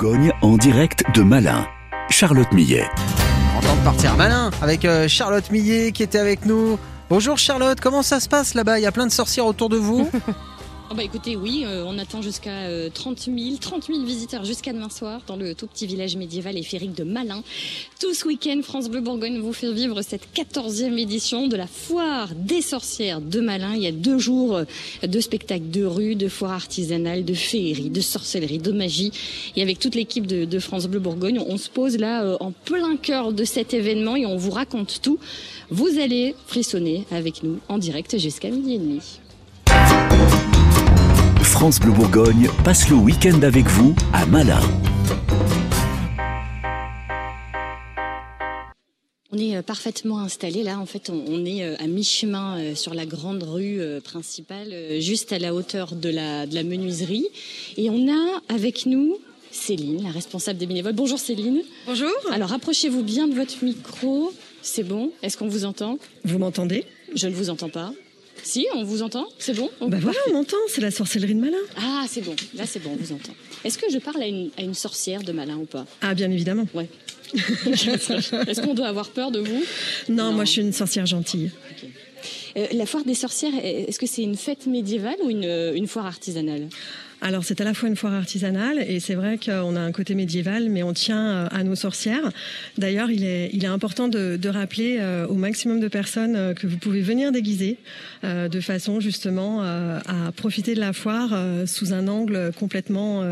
Bourgogne en direct de Malin. Charlotte Millet. Content de partir malin avec euh, Charlotte Millet qui était avec nous. Bonjour Charlotte, comment ça se passe là-bas? Il y a plein de sorcières autour de vous? Oh bah écoutez, oui, euh, on attend jusqu'à euh, 30 000, 30 000 visiteurs jusqu'à demain soir dans le tout petit village médiéval et féerique de Malin. Tout ce week-end, France Bleu Bourgogne vous fait vivre cette 14e édition de la foire des sorcières de Malin. Il y a deux jours euh, de spectacles de rue, de foire artisanale, de féerie, de sorcellerie, de magie. Et avec toute l'équipe de, de France Bleu Bourgogne, on se pose là euh, en plein cœur de cet événement et on vous raconte tout. Vous allez frissonner avec nous en direct jusqu'à midi et demi. France Bleu Bourgogne passe le week-end avec vous à Malin. On est euh, parfaitement installé là. En fait, on, est euh, à mi-chemin euh, sur la grande rue principale, juste à la hauteur de la, de la menuiserie. Et on a avec nous Céline, la responsable des bénévoles. Bonjour Céline. Bonjour. Alors approchez-vous bien de votre micro. C'est bon? Est-ce qu'on vous entend? Vous m'entendez? Je ne vous entends pas. Si, on vous entend C'est bon Bah voilà, on m'entend, c'est la sorcellerie de Malin. Ah, c'est bon. Là, c'est bon, on vous entend. Est-ce que je parle à une, à une sorcière de Malin ou pas? Ah, bien évidemment. Ouais. Est-ce qu'on doit avoir peur de vous? Non, Non. moi je suis une sorcière gentille. Euh, La foire des sorcières, est-ce que c'est une fête médiévale ou une, une foire artisanale? Alors c'est à la fois une foire artisanale et c'est vrai qu'on a un côté médiéval, mais on tient euh, à nos sorcières. D'ailleurs, il est, il est important de, de rappeler euh, au maximum de personnes euh, que vous pouvez venir déguiser euh, de façon justement à profiter de la foire sous un angle complètement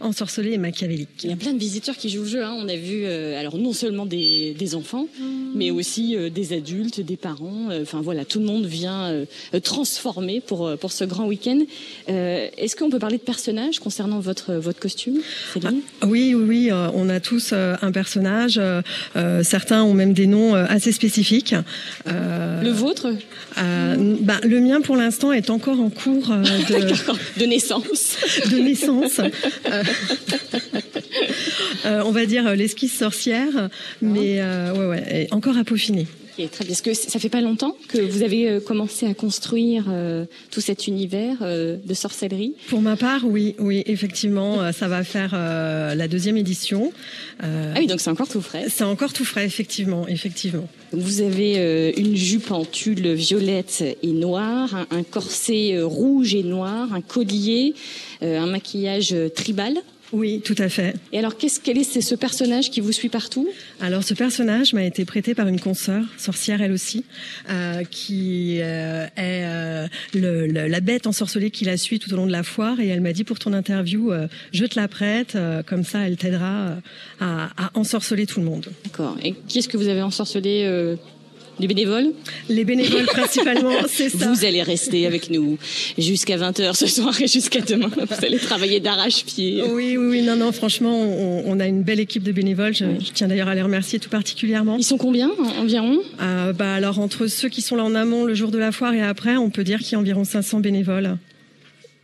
ensorcelé et machiavélique. Il y a plein de visiteurs qui jouent le jeu. hein. On a vu, alors non seulement des, des enfants, mais aussi des adultes, des parents. Enfin voilà, tout le monde vient transformer pour pour ce grand week-end. Est-ce qu'on peut parler de personnages concernant votre votre costume, Céline Oui, oui, oui, euh, on a tous euh, un personnage. euh, certains ont même des noms assez spécifiques. Le vôtre? bah, le mien, pour l'instant, est encore en cours de, de naissance. de naissance. On va dire l'esquisse sorcière, mais ouais, ouais, est encore à peaufiner. Ok, très bien. Est-ce que ça fait pas longtemps que vous avez euh, commencé à construire euh, tout cet univers euh, de sorcellerie Pour ma part, oui, oui, effectivement, ça va faire euh, la deuxième édition. Ah oui, donc c'est encore tout frais. c'est encore tout frais, effectivement, effectivement. Vous avez une jupe en tulle violette et noire, un, un corset rouge et noir, un collier, un maquillage tribal. Oui, tout à fait. Et alors, qu'est-ce, quel est ce, ce personnage qui vous suit partout? Alors ce personnage m'a été prêté par une consoeur, sorcière elle aussi, euh, qui euh, est euh, le, le- la bête ensorcelée qui la suit tout au long de la foire et elle m'a dit pour ton interview, euh, je te la prête, euh, comme ça elle t'aidera euh, à, à ensorceler tout le monde. D'accord. Et qui est-ce que vous avez ensorcelé euh, Les bénévoles Les bénévoles principalement, c'est ça. Vous allez rester avec nous jusqu'à 20h ce soir et jusqu'à demain. Vous allez travailler d'arrache-pied. Oui, oui, oui, non, non, franchement, on, on a une belle équipe de bénévoles. Je, je tiens d'ailleurs à les remercier tout particulièrement. Ils sont combien en- environ Euh, bah alors entre ceux qui sont là en amont le jour de la foire et après, on peut dire qu'il y a environ 500 bénévoles.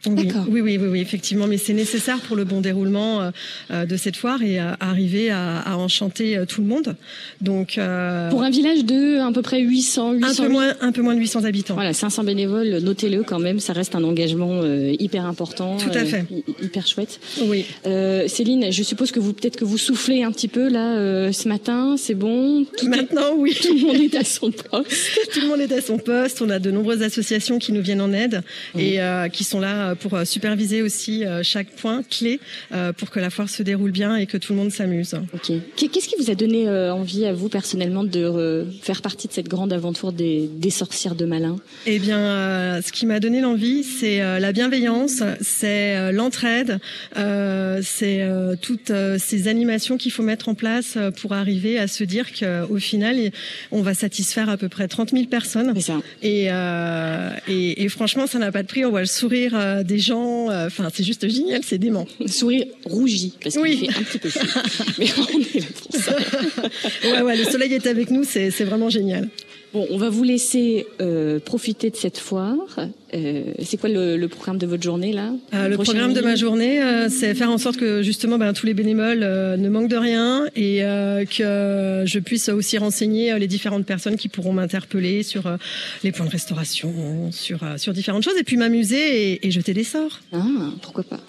Oui, oui, oui, effectivement, mais c'est nécessaire pour le bon déroulement euh, euh, de cette foire et à arriver à, à enchanter euh, tout le monde. Donc, euh, Pour un village de à peu près 800, 800 un peu moins, un peu moins de 800 habitants. Voilà, 500 bénévoles, notez-le quand même, ça reste un engagement euh, hyper important. Tout à euh, fait. hy- hyper chouette. Oui. Euh, Céline, je suppose que vous peut-être que vous soufflez un petit peu là euh, ce matin, c'est bon? Tout, est- Maintenant, oui. tout le monde est à son poste. Tout le monde est à son poste. On a de nombreuses associations qui nous viennent en aide et euh, qui sont là pour euh, superviser aussi euh, chaque point clé euh, pour que la foire se déroule bien et que tout le monde s'amuse. Ok. Qu'est- Qu'est-ce qui vous a donné envie à vous personnellement de faire partie de cette grande aventure des, des sorcières de Malin? Eh bien, ce qui m'a donné l'envie, c'est la bienveillance, c'est l'entraide, c'est toutes ces animations qu'il faut mettre en place pour arriver à se dire qu'au final, on va satisfaire à peu près 30 000 personnes. Ça. Et, euh, et, et franchement, ça n'a pas de prix. On voit le sourire des gens. euh, Enfin, c'est juste génial, c'est dément. Sourire rougi parce qu'il Oui. fait un petit peu chaud. Mais on est là pour ça. Ouais, ouais, le soleil est avec nous, c'est c'est vraiment génial. Bon, on va vous laisser euh, profiter de cette foire. Euh, c'est quoi le, le programme de votre journée là Euh, le programme de ma journée, euh, c'est faire en sorte que justement ben, tous les bénévoles ne manquent de rien et que je puisse aussi renseigner les différentes personnes qui pourront m'interpeller sur les points de restauration, sur, sur différentes choses et puis m'amuser et, et jeter des sorts. Ah, pourquoi pas.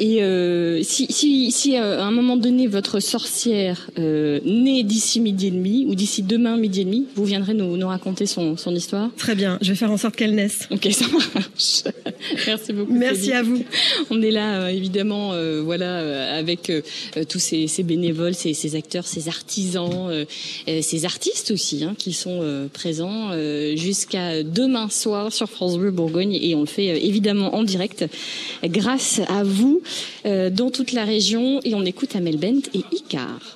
Et euh, si, si, si à un moment donné votre sorcière euh, naît d'ici midi et demi ou d'ici demain midi et demi, vous viendrez nous, nous raconter son, son histoire? Très bien, je vais faire en sorte qu'elle naisse. Ok, ça marche. Merci beaucoup. Merci Céline. à vous. On est là euh, évidemment, euh, voilà, euh, avec euh, tous ces, ces bénévoles, ces, ces acteurs, ces artisans, euh, euh, ces artistes aussi, hein, qui sont euh, présents euh, jusqu'à demain soir sur France Bleu Bourgogne, et on le fait euh, évidemment en direct, grâce à vous, euh, dans toute la région, et on écoute Amel Bent et Icar.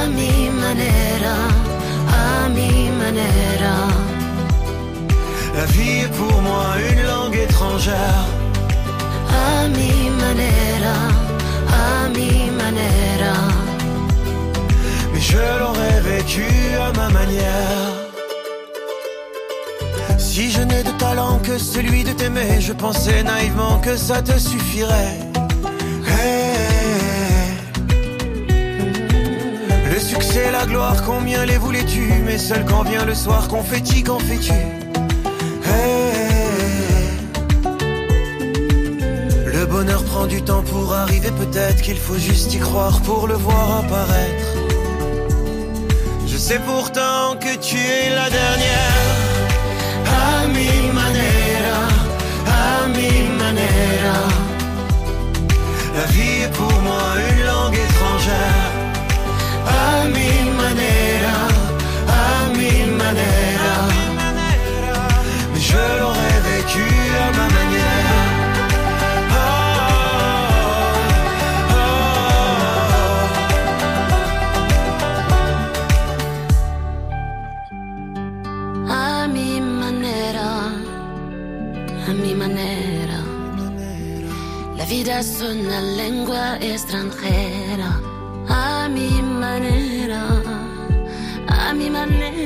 A mi manera, mi manera. La vie est pour moi une langue étrangère. Mi manera, mi manera. Mais je l'aurais vécu à ma manière. Si je n'ai de talent que celui de t'aimer, je pensais naïvement que ça te suffirait. Succès, la gloire, combien les voulais-tu? Mais seul quand vient le soir, confetti, qu'en fais-tu. Le bonheur prend du temps pour arriver, peut-être qu'il faut juste y croire pour le voir apparaître. Je sais pourtant que tu es la dernière. A mi manera, a mi. La vie est pour moi une langue étrangère. A mi manera, a mi manera. Mais je l'aurais vécu à ma manière. Oh, A mi manera, a mi manera. La vida es una lengua extranjera. A mi manera, a mi manera. Pero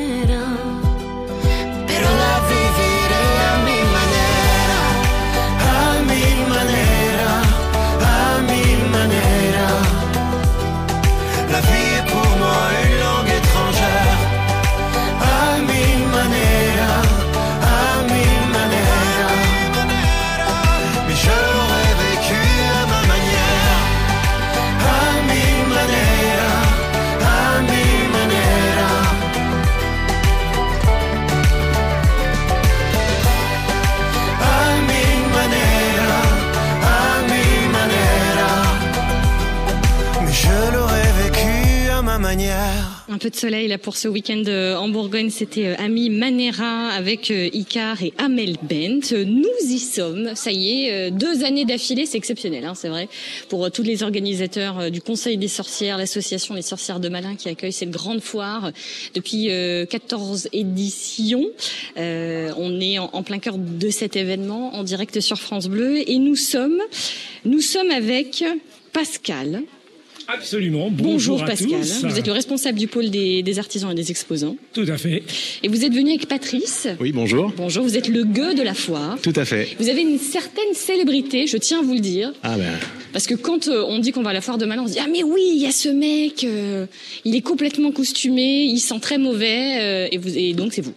soleil là pour ce week-end euh, en Bourgogne, c'était euh, Ami Manera avec euh, Icar et Amel Bent. Nous y sommes, ça y est, deux années d'affilée, c'est exceptionnel, hein, c'est vrai, pour tous les organisateurs du Conseil des sorcières, l'association des sorcières de Malin qui accueille cette grande foire depuis euh, 14 éditions. Euh, on est en, en plein cœur de cet événement en direct sur France Bleu et nous sommes, nous sommes avec Pascal. Absolument. Bonjour, Bonjour, à Pascal. tous. Vous êtes le responsable du pôle des, des artisans et des exposants. Tout à fait. Et vous êtes venu avec Patrice. Oui, bonjour. Bonjour, vous êtes le gueux de la foire. Tout à fait. Vous avez une certaine célébrité, je tiens à vous le dire. Ah ben, Parce que quand euh, on dit qu'on va à la foire de Malin, on se dit Ah mais oui, il y a ce mec, euh, il est complètement costumé, il sent très mauvais, euh, et, vous, et donc c'est vous.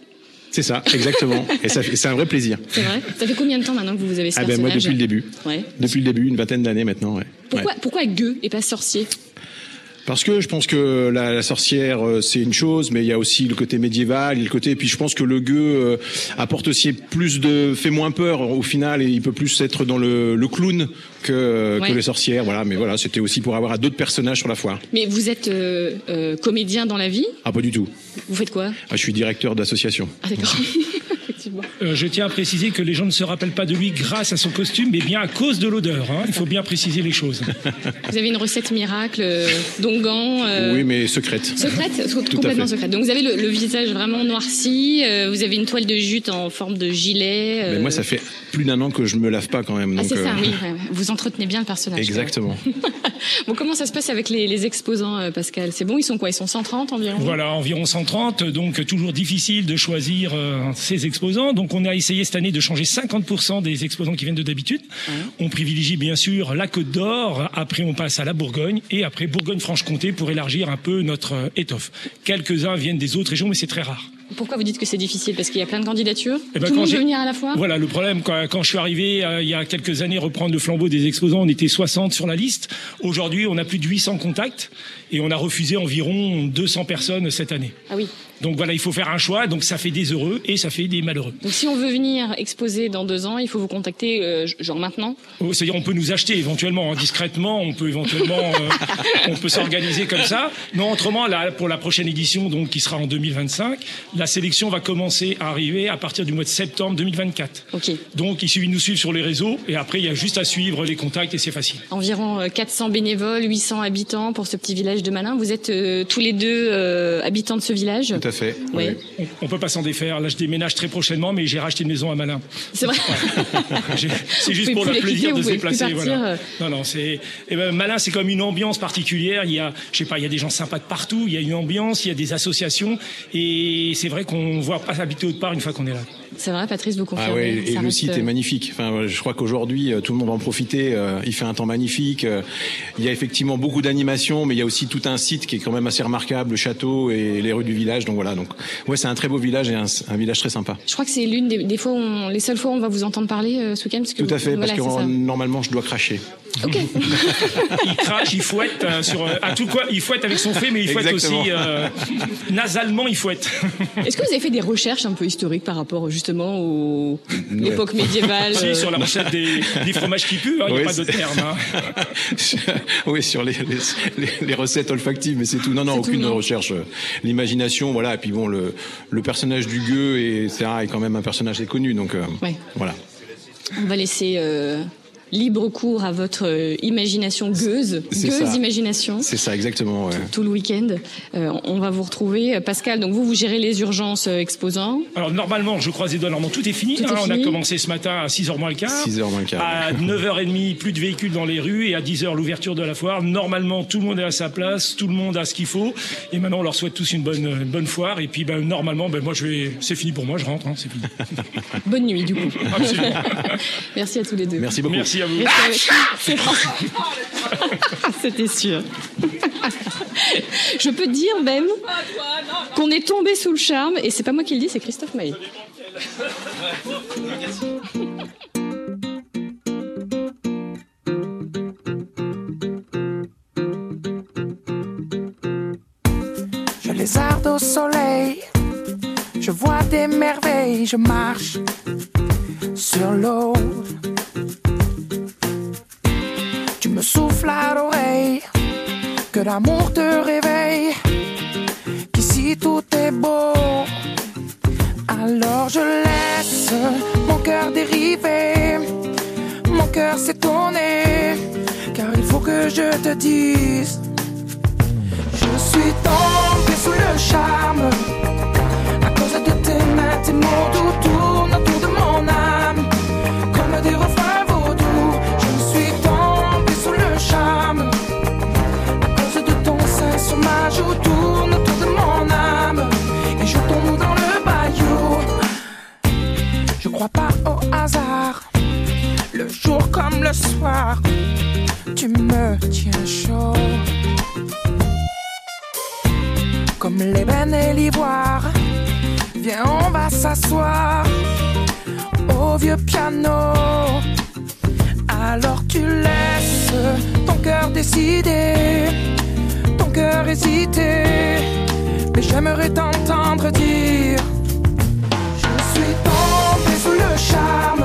C'est ça, exactement. Et ça, c'est un vrai plaisir. C'est vrai Ça fait combien de temps maintenant que vous avez ce Ah ben moi depuis le début. Ouais. Depuis le début, une vingtaine d'années maintenant. Ouais. Pourquoi, Ouais. pourquoi gueux et pas sorcier? Parce que je pense que la, la sorcière euh, c'est une chose, mais il y a aussi le côté médiéval, a le côté. Et puis je pense que le gueux euh, apporte aussi plus de, fait moins peur au final, et il peut plus être dans le, le clown que, Ouais. que les sorcières. Voilà, mais voilà, c'était aussi pour avoir d'autres personnages sur la foire. Mais vous êtes euh, euh, comédien dans la vie? Ah pas du tout. Vous faites quoi? Ah, je suis directeur d'association. Ah d'accord. Effectivement. Euh, je tiens à préciser que les gens ne se rappellent pas de lui grâce à son costume, mais bien à cause de l'odeur. hein. Il faut bien préciser les choses. Vous avez une recette miracle, euh, d'onguent. euh, Oui, mais secrète. Secrète, Tout complètement secrète. Donc vous avez le, le visage vraiment noirci, euh, vous avez une toile de jute en forme de gilet. Mais euh, moi, ça fait plus d'un an que je me lave pas quand même. Ah, c'est ça, oui. Vous entretenez bien le personnage. Exactement. Bon, comment ça se passe avec les, les exposants, euh, Pascal? C'est bon, ils sont quoi? Ils sont 130 environ? Voilà, environ 130, donc toujours difficile de choisir euh, ces exposants. Donc on a essayé cette année de changer 50% des exposants qui viennent de d'habitude. On privilégie bien sûr la Côte d'Or, après on passe à la Bourgogne et après Bourgogne-Franche-Comté pour élargir un peu notre euh, étoffe. Quelques-uns viennent des autres régions, mais c'est très rare. Pourquoi vous dites que c'est difficile? Parce qu'il y a plein de candidatures Eh ben, Tout le monde veut venir à la fois? Voilà, le problème, quand, quand je suis arrivé euh, il y a quelques années reprendre le flambeau des exposants, on était 60 sur la liste. Aujourd'hui, on a plus de 800 contacts et on a refusé environ 200 personnes cette année. Ah oui. Donc voilà, il faut faire un choix, donc ça fait des heureux et ça fait des malheureux. Donc si on veut venir exposer dans deux ans, il faut vous contacter euh, genre maintenant? Oh, C'est-à-dire on peut nous acheter éventuellement, hein, discrètement, on peut éventuellement, euh, on peut s'organiser comme ça. Non, autrement, là, pour la prochaine édition, donc qui sera en 2025, la sélection va commencer à arriver à partir du mois de septembre 2024. Ok. Donc il suffit de nous suivre sur les réseaux et après il y a juste à suivre les contacts et c'est facile. Environ euh, 400 bénévoles, 800 habitants pour ce petit village de Malin. Vous êtes euh, tous les deux euh, habitants de ce village? Tout à fait. Ouais. oui. On, on peut pas s'en défaire. Là, je déménage très prochainement, mais j'ai racheté une maison à Malin. C'est vrai C'est juste pour le plaisir de se déplacer. Voilà. euh. Non, non, c'est eh ben, Malin, c'est comme une ambiance particulière. Il y a, je sais pas, il y a des gens sympas de partout. Il y a une ambiance, il y a des associations, et c'est vrai qu'on voit pas habiter autre part une fois qu'on est là. C'est vrai, Patrice, vous confirmez Ah ouais, et le reste, site euh, est magnifique. Enfin, je crois qu'aujourd'hui, euh, tout le monde va en profiter. euh, Il fait un temps magnifique. euh, Il y a effectivement beaucoup d'animations, mais il y a aussi tout un site qui est quand même assez remarquable, le château et les rues du village. Donc voilà. Donc ouais, c'est un très beau village et un, un village très sympa. Je crois que c'est l'une des, des fois, où on- les seules fois où on va vous entendre parler euh, ce week-end. parce que Tout à vous- fait, voilà, parce que normalement, je dois cracher. Ok. Il crache, il fouette euh, sur euh, à tout quoi. Il fouette avec son fait, mais il fouette Exactement. aussi euh, nasalement. Il fouette. Est-ce que vous avez fait des recherches un peu historiques par rapport justement au l'époque médiévale Si, euh, sur la recette des, des fromages qui puent, hein, il n'y Oui, a pas d'autre terme. hein. oui, sur les, les, recettes olfactives, mais c'est tout. Non, non, tout, aucune non. recherche. L'imagination, voilà. Et puis bon, le, le personnage du gueux et etc. est quand même un personnage connu, donc euh, Ouais. voilà. On va laisser euh, libre cours à votre euh, imagination gueuse, gueuse ça. imagination. C'est ça, exactement. ouais. Tout le week-end, Euh, on va vous retrouver. Pascal, donc vous, vous gérez les urgences euh, exposants. Alors normalement, je croise les doigts, normalement tout est fini. Tout est hein. On a commencé ce matin à 6h moins le quart. 6h moins le quart. À 9h30, plus de véhicules dans les rues et à 10h l'ouverture de la foire. Normalement, tout le monde est à sa place, tout le monde a ce qu'il faut. Et maintenant, on leur souhaite tous une bonne, une bonne foire. Et puis, ben, normalement, ben, moi, je vais, c'est fini pour moi, je rentre, hein, c'est fini. Bonne nuit, du coup. Absolument. Merci à tous les deux. Merci beaucoup. Merci à vous. Nous. C'était sûr. Je peux dire même qu'on est tombé sous le charme, et c'est pas moi qui le dis, c'est Christophe Maé. Je lézarde au soleil, je vois des merveilles, je marche sur l'eau. Que l'amour te réveille, qu'ici tout est beau. Alors je laisse mon cœur dériver, mon cœur s'étonner, car il faut que je te dise. Je suis tombé sous le charme à cause de tes mains, tes mots doux joue tourne autour de mon âme et je tombe dans le bayou. Je crois pas au hasard, le jour comme le soir, tu me tiens chaud comme l'ébène et l'ivoire. Viens, on va s'asseoir au vieux piano. Alors tu laisses ton cœur décider, hésiter, mais j'aimerais t'entendre dire Je suis tombé sous le charme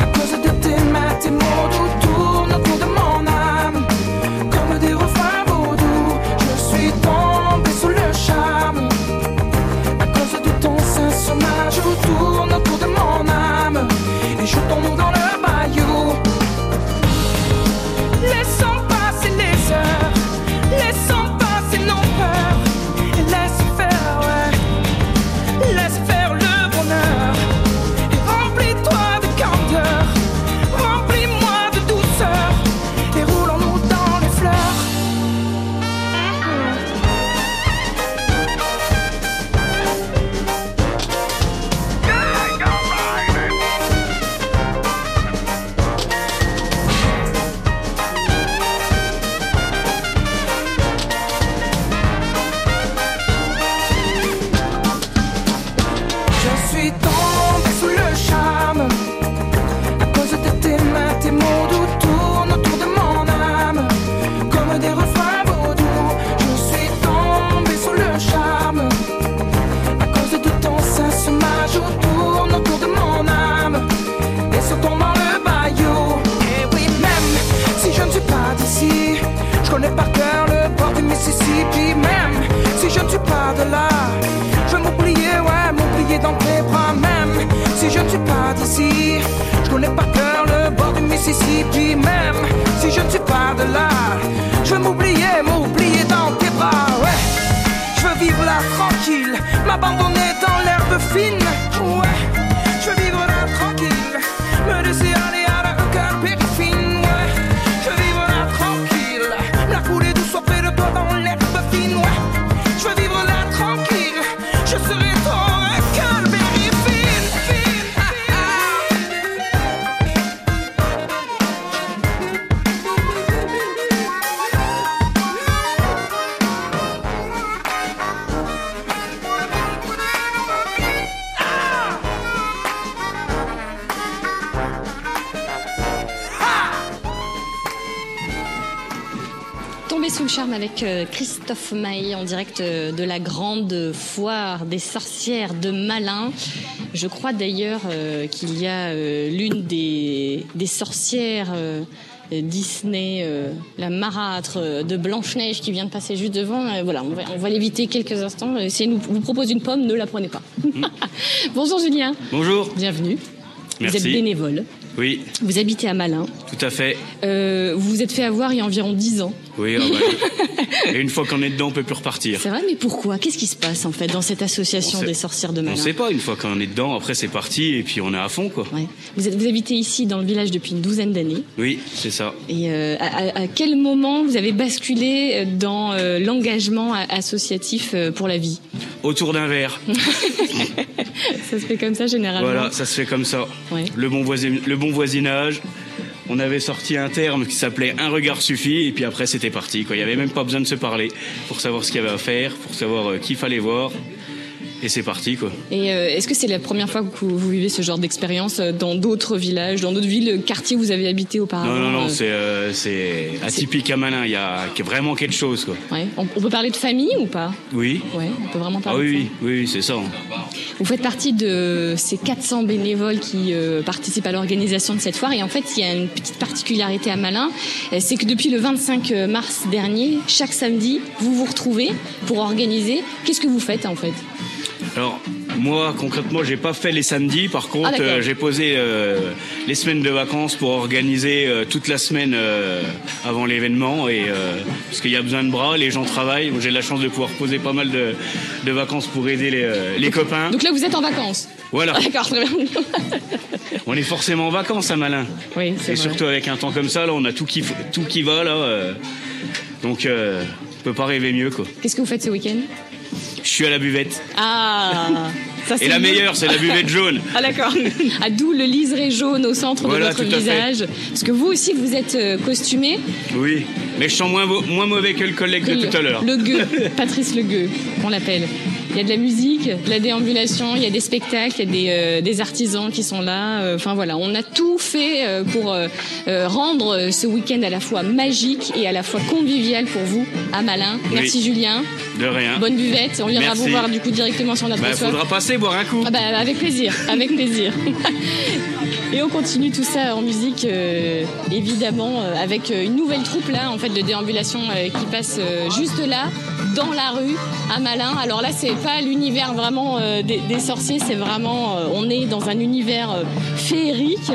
à cause de tes mains, tes mots tourne autour de mon âme comme des refrains vaudous. Je suis tombé sous le charme à cause de ton sein sur ma tourne autour de mon âme et je tombe dans le connais pas cœur le bord du Mississippi même. Si je ne suis pas de là, je veux m'oublier, m'oublier dans tes bras, ouais. Je veux vivre là tranquille, m'abandonner dans l'herbe fine, ouais. Avec euh, Christophe Maé en direct euh, de la grande foire des sorcières de Malin. Je crois d'ailleurs euh, qu'il y a l'une des, des sorcières Disney, la marâtre de Blanche-Neige qui vient de passer juste devant. Voilà, on va, on va l'éviter quelques instants. Si elle nous, vous propose une pomme, ne la prenez pas. Bonjour Julien, Bonjour, bienvenue. Vous Merci. êtes bénévole, oui, vous habitez à Malin. tout à fait. Euh, vous vous êtes fait avoir il y a environ 10 ans. Oui, ah bah, et une fois qu'on est dedans, on peut plus repartir. C'est vrai, mais pourquoi? Qu'est-ce qui se passe en fait dans cette association sait- des sorcières de On Malin sait pas, une fois qu'on est dedans, après c'est parti et puis on est à fond quoi. Ouais. Vous, êtes, vous habitez ici dans le village depuis une douzaine d'années. Oui, c'est ça. Et euh, à, quel moment vous avez basculé dans euh, l'engagement associatif euh, pour la vie? Autour d'un verre. Ça se fait comme ça généralement? Voilà, ça se fait comme ça. Ouais. Le, bon voisin- le bon voisinage. On avait sorti un terme qui s'appelait un regard suffit et puis après c'était parti. Quoi. Il n'y avait même pas besoin de se parler pour savoir ce qu'il y avait à faire, pour savoir euh, qui fallait voir. Et c'est parti quoi. Et euh, est-ce que c'est la première fois que vous, vivez ce genre d'expérience euh, dans d'autres villages, dans d'autres villes, quartiers où vous avez habité auparavant non, non, non, euh, c'est euh, atypique à Malin. Il y a vraiment quelque chose quoi. ouais. on, on peut parler de famille ou pas? Oui. Ouais, on peut vraiment Ah parler de oui, ça. oui, oui, c'est ça. Vous faites partie de ces 400 bénévoles qui euh, participent à l'organisation de cette foire. Et en fait, il y a une petite particularité à Malin, c'est que depuis le 25 mars dernier, chaque samedi, vous vous retrouvez pour organiser. Qu'est-ce que vous faites en fait? Alors, moi, concrètement, j'ai pas fait les samedis. Par contre, Ah, euh, j'ai posé euh, les semaines de vacances pour organiser euh, toute la semaine avant l'événement. Et parce qu'il y a besoin de bras, les gens travaillent. J'ai la chance de pouvoir poser pas mal de, de vacances pour aider les, copains. Donc là, vous êtes en vacances. Voilà. D'accord, très bien. On est forcément en vacances à Malin. Oui, c'est Et vrai. surtout avec un temps comme ça, là, on a tout qui, tout qui va là. donc, on peut pas rêver mieux, quoi. Qu'est-ce que vous faites ce week-end? Je suis à la buvette. Ah ça, c'est Et la meilleure, c'est la buvette jaune. Ah d'accord. Ah, d'où le liseré jaune au centre Voilà, de votre visage. Parce que vous aussi, vous êtes euh, costumé. Oui, mais je sens moins, mauvais que le collègue de tout à l'heure. Le gueux, Patrice Le Gueux, on l'appelle. Il y a de la musique, de la déambulation, il y a des spectacles, il y a des, euh, des artisans qui sont là. Euh, Enfin voilà, on a tout fait euh, pour rendre ce week-end à la fois magique et à la fois convivial pour vous à Malin. Oui. Merci Julien. De rien. Bonne buvette. On viendra Merci. vous voir du coup directement sur notre Bah, soif. faudra passer boire un coup. Ah bah, avec plaisir, avec plaisir. Et on continue tout ça en musique, euh, évidemment, euh, avec une nouvelle troupe là, en fait, de déambulation euh, qui passe juste là, dans la rue, à Malin. Alors là, c'est l'univers vraiment euh, des, sorciers, c'est vraiment, euh, on est dans un univers euh, féerique.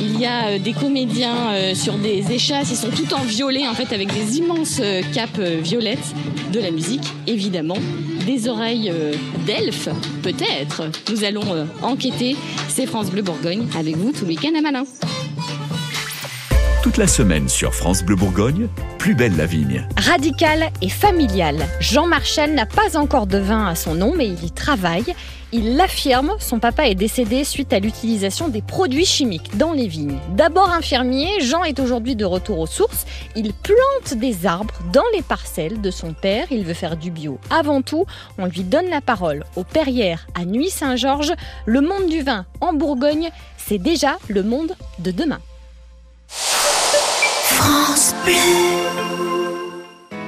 Il y a des comédiens sur des échasses, ils sont tout en violet, en fait, avec des immenses capes violettes, de la musique, évidemment des oreilles euh, d'elfe, peut-être. Nous allons enquêter. C'est France Bleu Bourgogne avec vous tout le week-end à Malin. La semaine sur France Bleu Bourgogne, plus belle la vigne. Radical et familial. Jean Marchal n'a pas encore de vin à son nom, mais il y travaille. Il l'affirme, son papa est décédé suite à l'utilisation des produits chimiques dans les vignes. D'abord infirmier, Jean est aujourd'hui de retour aux sources. Il plante des arbres dans les parcelles de son père. Il veut faire du bio. Avant tout, on lui donne la parole. Au Perrières, à Nuit-Saint-Georges, le monde du vin en Bourgogne, c'est déjà le monde de demain. France Bleu.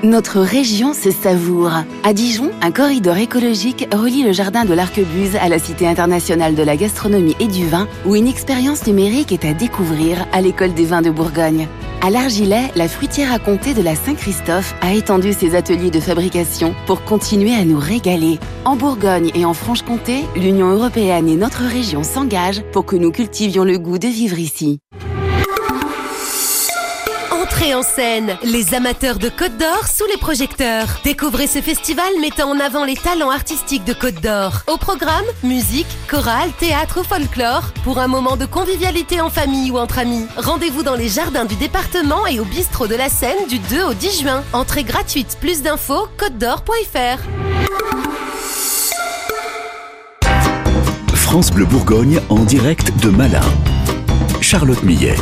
Notre région se savoure. À Dijon, un corridor écologique relie le jardin de l'Arquebuse à la Cité internationale de la gastronomie et du vin, où une expérience numérique est à découvrir à l'école des vins de Bourgogne. À l'Argilet, la fruitière à comté de la Saint-Christophe a étendu ses ateliers de fabrication pour continuer à nous régaler. En Bourgogne et en Franche-Comté, l'Union européenne et notre région s'engagent pour que nous cultivions le goût de vivre ici. Entrée en scène, les amateurs de Côte d'Or sous les projecteurs. Découvrez ce festival mettant en avant les talents artistiques de Côte d'Or. Au programme, musique, chorale, théâtre ou folklore, pour un moment de convivialité en famille ou entre amis. Rendez-vous dans les jardins du département et au bistrot de la Seine du 2 au 10 juin. Entrée gratuite. Plus d'infos, côte-d'or.fr. France Bleu Bourgogne en direct de Malin. Charlotte Millet.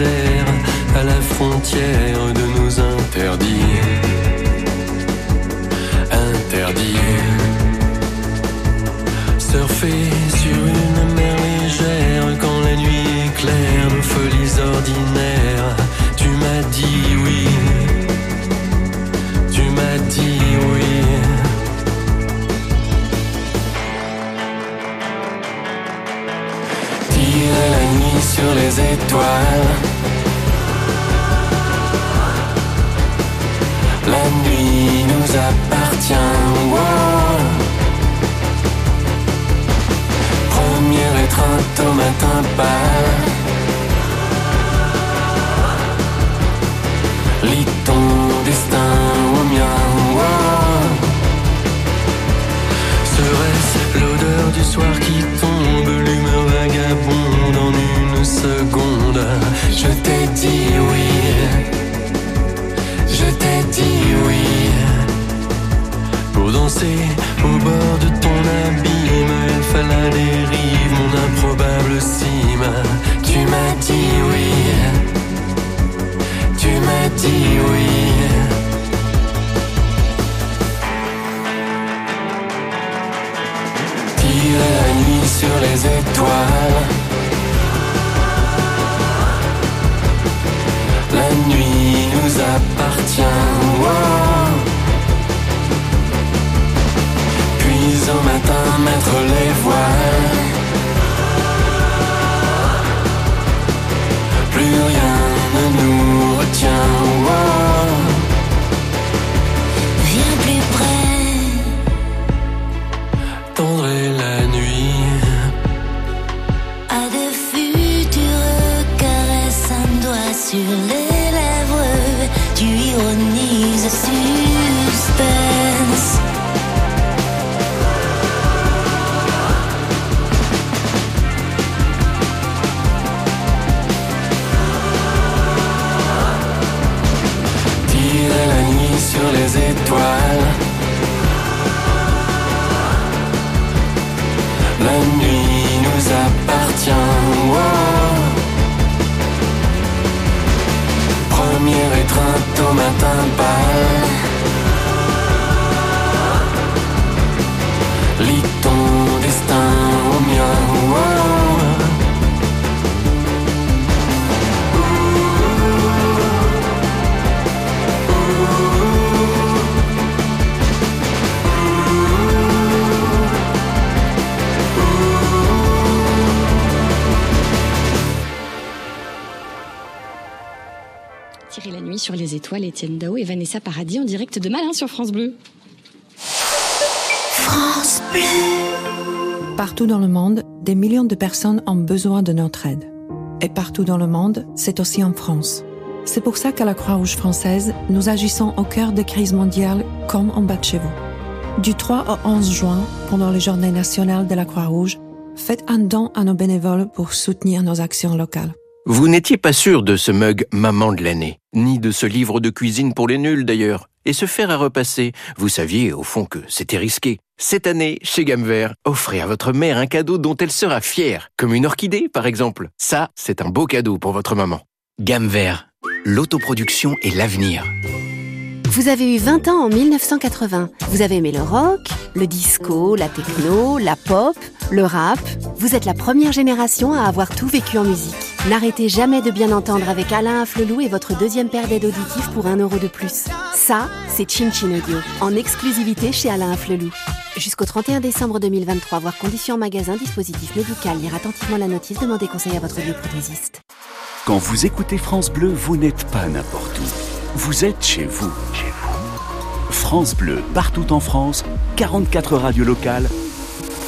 À la frontière de nos interdits. Interdits. Surfer sur une mer légère quand la nuit éclaire nos folies ordinaires. Tu m'as dit oui. Tu m'as dit oui. La nuit sur les étoiles. Nous appartient. wow. Première étreinte au matin pâle. Lis ton destin au mien. Serait-ce l'odeur du soir qui tombe, l'humeur vagabonde en une seconde? Je t'ai dit oui, je t'ai dit oui. Danser au bord de ton abîme, des rives, mon improbable cime. Tu m'as dit oui, tu m'as dit oui. Tirer la nuit sur les étoiles. La nuit nous appartient. Matin mettre les voiles. Étienne Dao et Vanessa Paradis en direct de Malin sur France Bleu. France Bleu. Partout dans le monde, des millions de personnes ont besoin de notre aide. Et partout dans le monde, c'est aussi en France. C'est pour ça qu'à la Croix-Rouge française, nous agissons au cœur des crises mondiales comme en bas de chez vous. Du 3 au 11 juin, pendant les journées nationales de la Croix-Rouge, faites un don à nos bénévoles pour soutenir nos actions locales. Vous n'étiez pas sûr de ce mug maman de l'année, ni de ce livre de cuisine pour les nuls d'ailleurs. Et se faire à repasser, vous saviez au fond que c'était risqué. Cette année, chez Gamme Vert, offrez à votre mère un cadeau dont elle sera fière, comme une orchidée par exemple. Ça, c'est un beau cadeau pour votre maman. Gamme Vert, l'autoproduction et l'avenir. Vous avez eu 20 ans en 1980. Vous avez aimé le rock, le disco, la techno, la pop, le rap. Vous êtes la première génération à avoir tout vécu en musique. N'arrêtez jamais de bien entendre avec Alain Afflelou et votre deuxième paire d'aides auditives pour un euro de plus. Ça, c'est Chin Chin Audio, en exclusivité chez Alain Afflelou. Jusqu'au 31 décembre 2023, voir conditions magasin, dispositif médical, lire attentivement la notice, demandez conseil à votre bioprothésiste. Quand vous écoutez France Bleu, vous n'êtes pas n'importe où. Vous êtes chez vous. France Bleu, partout en France, 44 radios locales,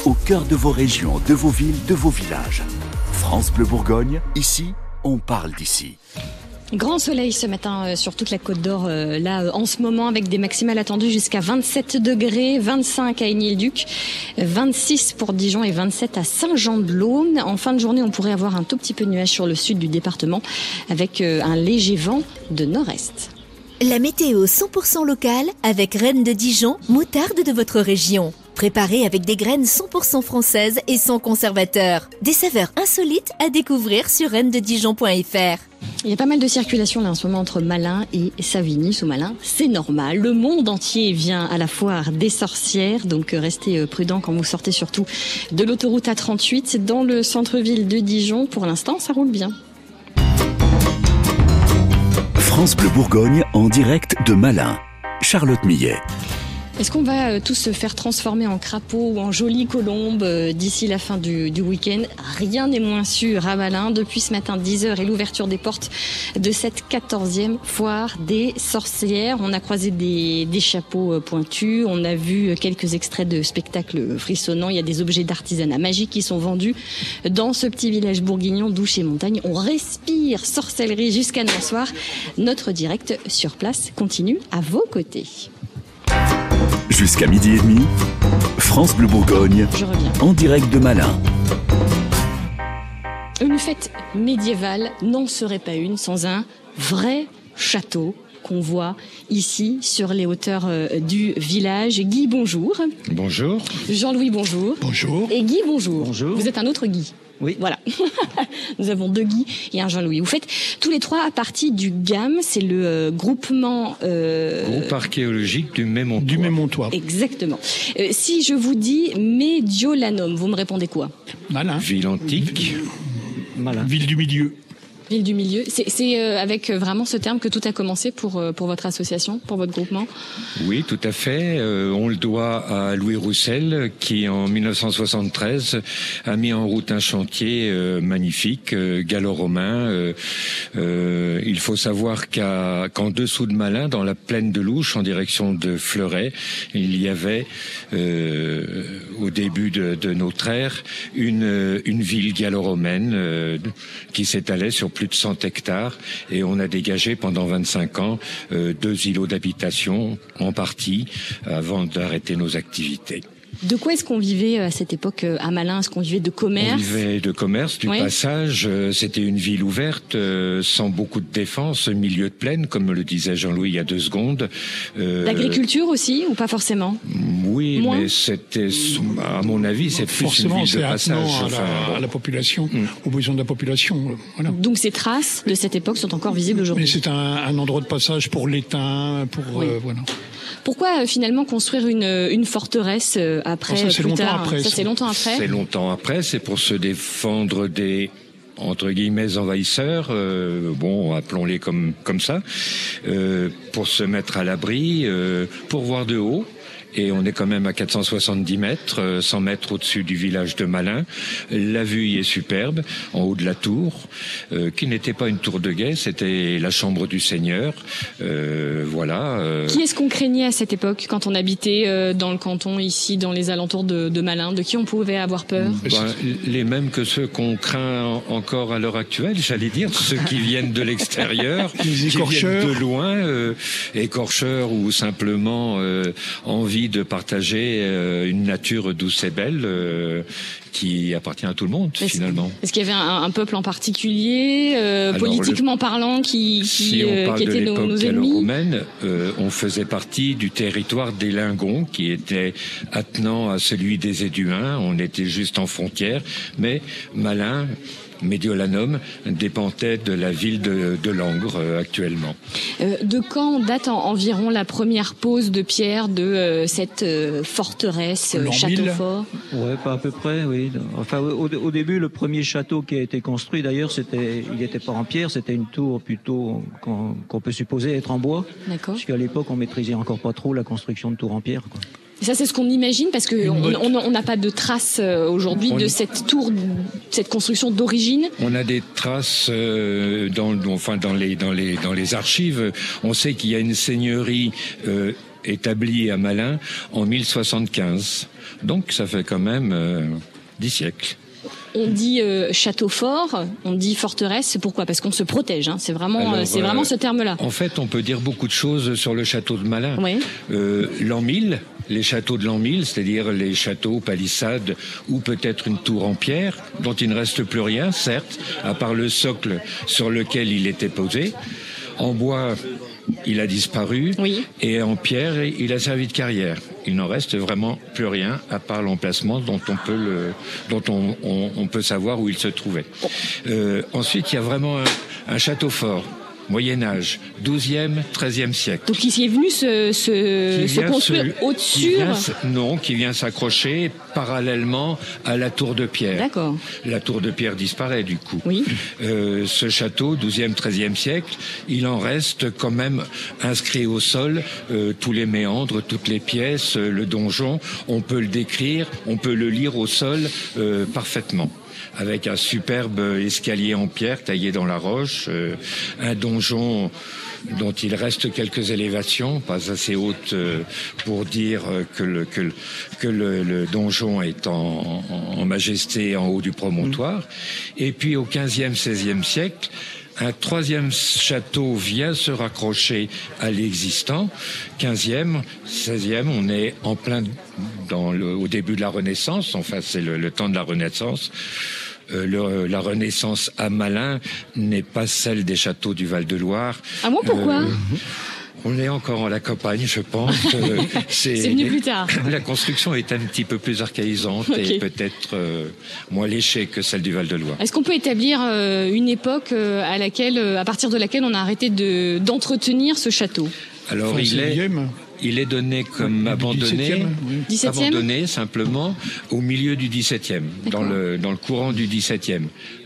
au cœur de vos régions, de vos villes, de vos villages. France Bleu Bourgogne, ici, on parle d'ici. Grand soleil ce matin euh, sur toute la Côte d'Or, euh, là euh, en ce moment avec des maximales attendues jusqu'à 27 degrés, 25 à Igny-le-Duc, 26 pour Dijon et 27 à Saint-Jean-de-Laune. En fin de journée, on pourrait avoir un tout petit peu de nuage sur le sud du département avec un léger vent de nord-est. La météo 100% locale avec Rennes de Dijon, moutarde de votre région. Préparée avec des graines 100% françaises et sans conservateur. Des saveurs insolites à découvrir sur rennededijon.fr. Il y a pas mal de circulation là en ce moment entre Malin et Savigny. Sous Malin, c'est normal. Le monde entier vient à la foire des sorcières, donc euh, restez euh, prudents quand vous sortez surtout de l'autoroute A38 dans le centre-ville de Dijon. Pour l'instant, ça roule bien. France Bleu Bourgogne en direct de Malin. Charlotte Millet. Est-ce qu'on va euh, tous se faire transformer en crapaud ou en jolie colombe euh, d'ici la fin du, du week-end? Rien n'est moins sûr à Malin. Depuis ce matin 10h et l'ouverture des portes de cette 14e foire des sorcières. On a croisé des, des chapeaux euh, pointus, on a vu quelques extraits de spectacles frissonnants. Il y a des objets d'artisanat magique qui sont vendus dans ce petit village bourguignon, douche et montagne. On respire sorcellerie jusqu'à demain soir. Notre direct sur place continue à vos côtés. Jusqu'à midi et demi, France Bleu Bourgogne, Je reviens. en direct de Malin. Une fête médiévale n'en serait pas une sans un vrai château qu'on voit ici sur les hauteurs euh, du village. Guy, bonjour. Bonjour. Jean-Louis, bonjour. Bonjour. Et Guy, bonjour. Bonjour. Vous êtes un autre Guy. Oui. Voilà. Nous avons deux Guy et un Jean-Louis. Vous faites tous les trois partie du GAM, c'est le euh, groupement. euh, Groupe archéologique du Mémontois. Du Mémontois. Exactement. Euh, si je vous dis Mediolanum, vous me répondez quoi? Malin. Ville antique. Ville du milieu. Ville du milieu. C'est euh, avec euh, vraiment ce terme que tout a commencé pour, euh, pour votre association, pour votre groupement Oui, tout à fait. On le doit à Louis Roussel qui, en 1973, a mis en route un chantier magnifique, gallo-romain. Il faut savoir qu'en dessous de Malin, dans la plaine de Louche, en direction de Fleuret, il y avait, au début de, de notre ère, une, une ville gallo-romaine qui s'étalait sur plus de 100 hectares et on a dégagé pendant 25 ans euh, deux îlots d'habitation en partie avant d'arrêter nos activités. De quoi est-ce qu'on vivait euh, à cette époque euh, à Malin Est-ce qu'on vivait de commerce? On vivait de commerce, du Oui. passage. euh, C'était une ville ouverte, sans beaucoup de défense, milieu de plaine, comme le disait Jean-Louis il y a deux secondes. Euh, L'agriculture aussi ou pas forcément? Oui, Moins? mais c'était, à mon avis, c'est plus une Forcément, ville de c'est passage. à la, Enfin, bon. à la population, aux besoins de la population. Voilà. Donc ces traces de cette époque sont encore visibles Mais aujourd'hui. c'est un, un endroit de passage pour l'étain, pour Oui. euh, voilà. Pourquoi euh, finalement construire une, une forteresse euh, après Oh, ça, c'est longtemps après, ça. c'est longtemps après. C'est longtemps après, c'est pour se défendre des entre guillemets envahisseurs, euh, bon, appelons-les comme comme ça, euh, pour se mettre à l'abri, euh, pour voir de haut. Et on est quand même à 470 mètres, euh, 100 mètres au-dessus du village de Malin. La vue y est superbe, en haut de la tour, euh, qui n'était pas une tour de guet, c'était la chambre du Seigneur. Euh, voilà. euh, Qui est-ce qu'on craignait à cette époque quand on habitait euh, dans le canton ici, dans les alentours de, de Malin? De qui on pouvait avoir peur? Ben, les mêmes que ceux qu'on craint en- encore à l'heure actuelle, j'allais dire, ceux qui viennent de l'extérieur, qui viennent écorcheurs. de loin, euh, écorcheurs ou simplement euh, envie de partager euh, une nature douce et belle euh, qui appartient à tout le monde finalement. Est-ce qu'il y avait un, un peuple en particulier, euh, Alors, politiquement parlant, qui, qui, Si on euh, parle qui de était nos, l'époque nos ennemis gallo-romaine, euh, on faisait partie du territoire des Lingons, qui était attenant à celui des Éduins. On était juste en frontière, mais Malin, Mediolanum dépendait de la ville de, de Langres euh, actuellement. Euh, de quand date en- environ la première pose de pierre de euh, cette euh, forteresse, euh, château fort Ouais, pas à peu près, oui. Enfin, au, au début, le premier château qui a été construit, d'ailleurs, c'était, il n'était pas en pierre, c'était une tour plutôt qu'on qu'on peut supposer être en bois. D'accord. Parce qu'à l'époque, on maîtrisait encore pas trop la construction de tours en pierre. Quoi. Et ça, c'est ce qu'on imagine parce que on n'a pas de traces euh, aujourd'hui de cette tour, cette construction d'origine. On a des traces euh, dans, enfin dans les dans les dans les archives. On sait qu'il y a une seigneurie euh, établie à Malin en 1075. Donc ça fait quand même euh, dix siècles. On dit euh, château fort, on dit forteresse. Pourquoi? Parce qu'on se protège. hein. C'est vraiment, euh, c'est euh, vraiment ce terme-là. En fait, on peut dire beaucoup de choses sur le château de Malin. Oui. Euh, l'an 1000, les châteaux de l'an 1000, c'est-à-dire les châteaux palissades ou peut-être une tour en pierre, dont il ne reste plus rien, certes, à part le socle sur lequel il était posé. En bois, il a disparu. Et en pierre, il a servi de carrière. Il n'en reste vraiment plus rien à part l'emplacement dont on peut le, dont on, on- peut savoir où il se trouvait. Euh, ensuite, il y a vraiment un château fort. Moyen Âge, 12e, 13e siècle. Donc il est venu se, se, construire au-dessus. Non, qui vient s'accrocher parallèlement à la tour de pierre. D'accord. La tour de pierre disparaît du coup. Oui. ce château, 12e, 13e siècle, il en reste quand même inscrit au sol euh, tous les méandres, toutes les pièces, euh, le donjon. On peut le décrire, on peut le lire au sol euh, parfaitement avec un superbe escalier en pierre taillé dans la roche, euh, un donjon dont il reste quelques élévations, pas assez hautes euh, pour dire euh, que le, donjon est en majesté en haut du promontoire. Et puis au 15e, 16e siècle, un troisième château vient se raccrocher à l'existant. 15e, 16e, on est en plein dans le, au début de la Renaissance, enfin c'est le, le temps de la Renaissance. Euh, le- la Renaissance à Malin n'est pas celle des châteaux du Val-de-Loire. Ah bon, pourquoi? Euh, on est encore à la campagne, je pense. Euh, C'est venu plus tard. La construction est un petit peu plus archaïsante et peut-être euh, moins léchée que celle du Val-de-Loire. Est-ce qu'on peut établir euh, une époque euh, à laquelle, à partir de laquelle on a arrêté de d'entretenir ce château? Alors il est, 16e. il est donné comme abandonné, 17e, oui. 17e? abandonné simplement au milieu du 17e, dans le, dans le courant du 17e.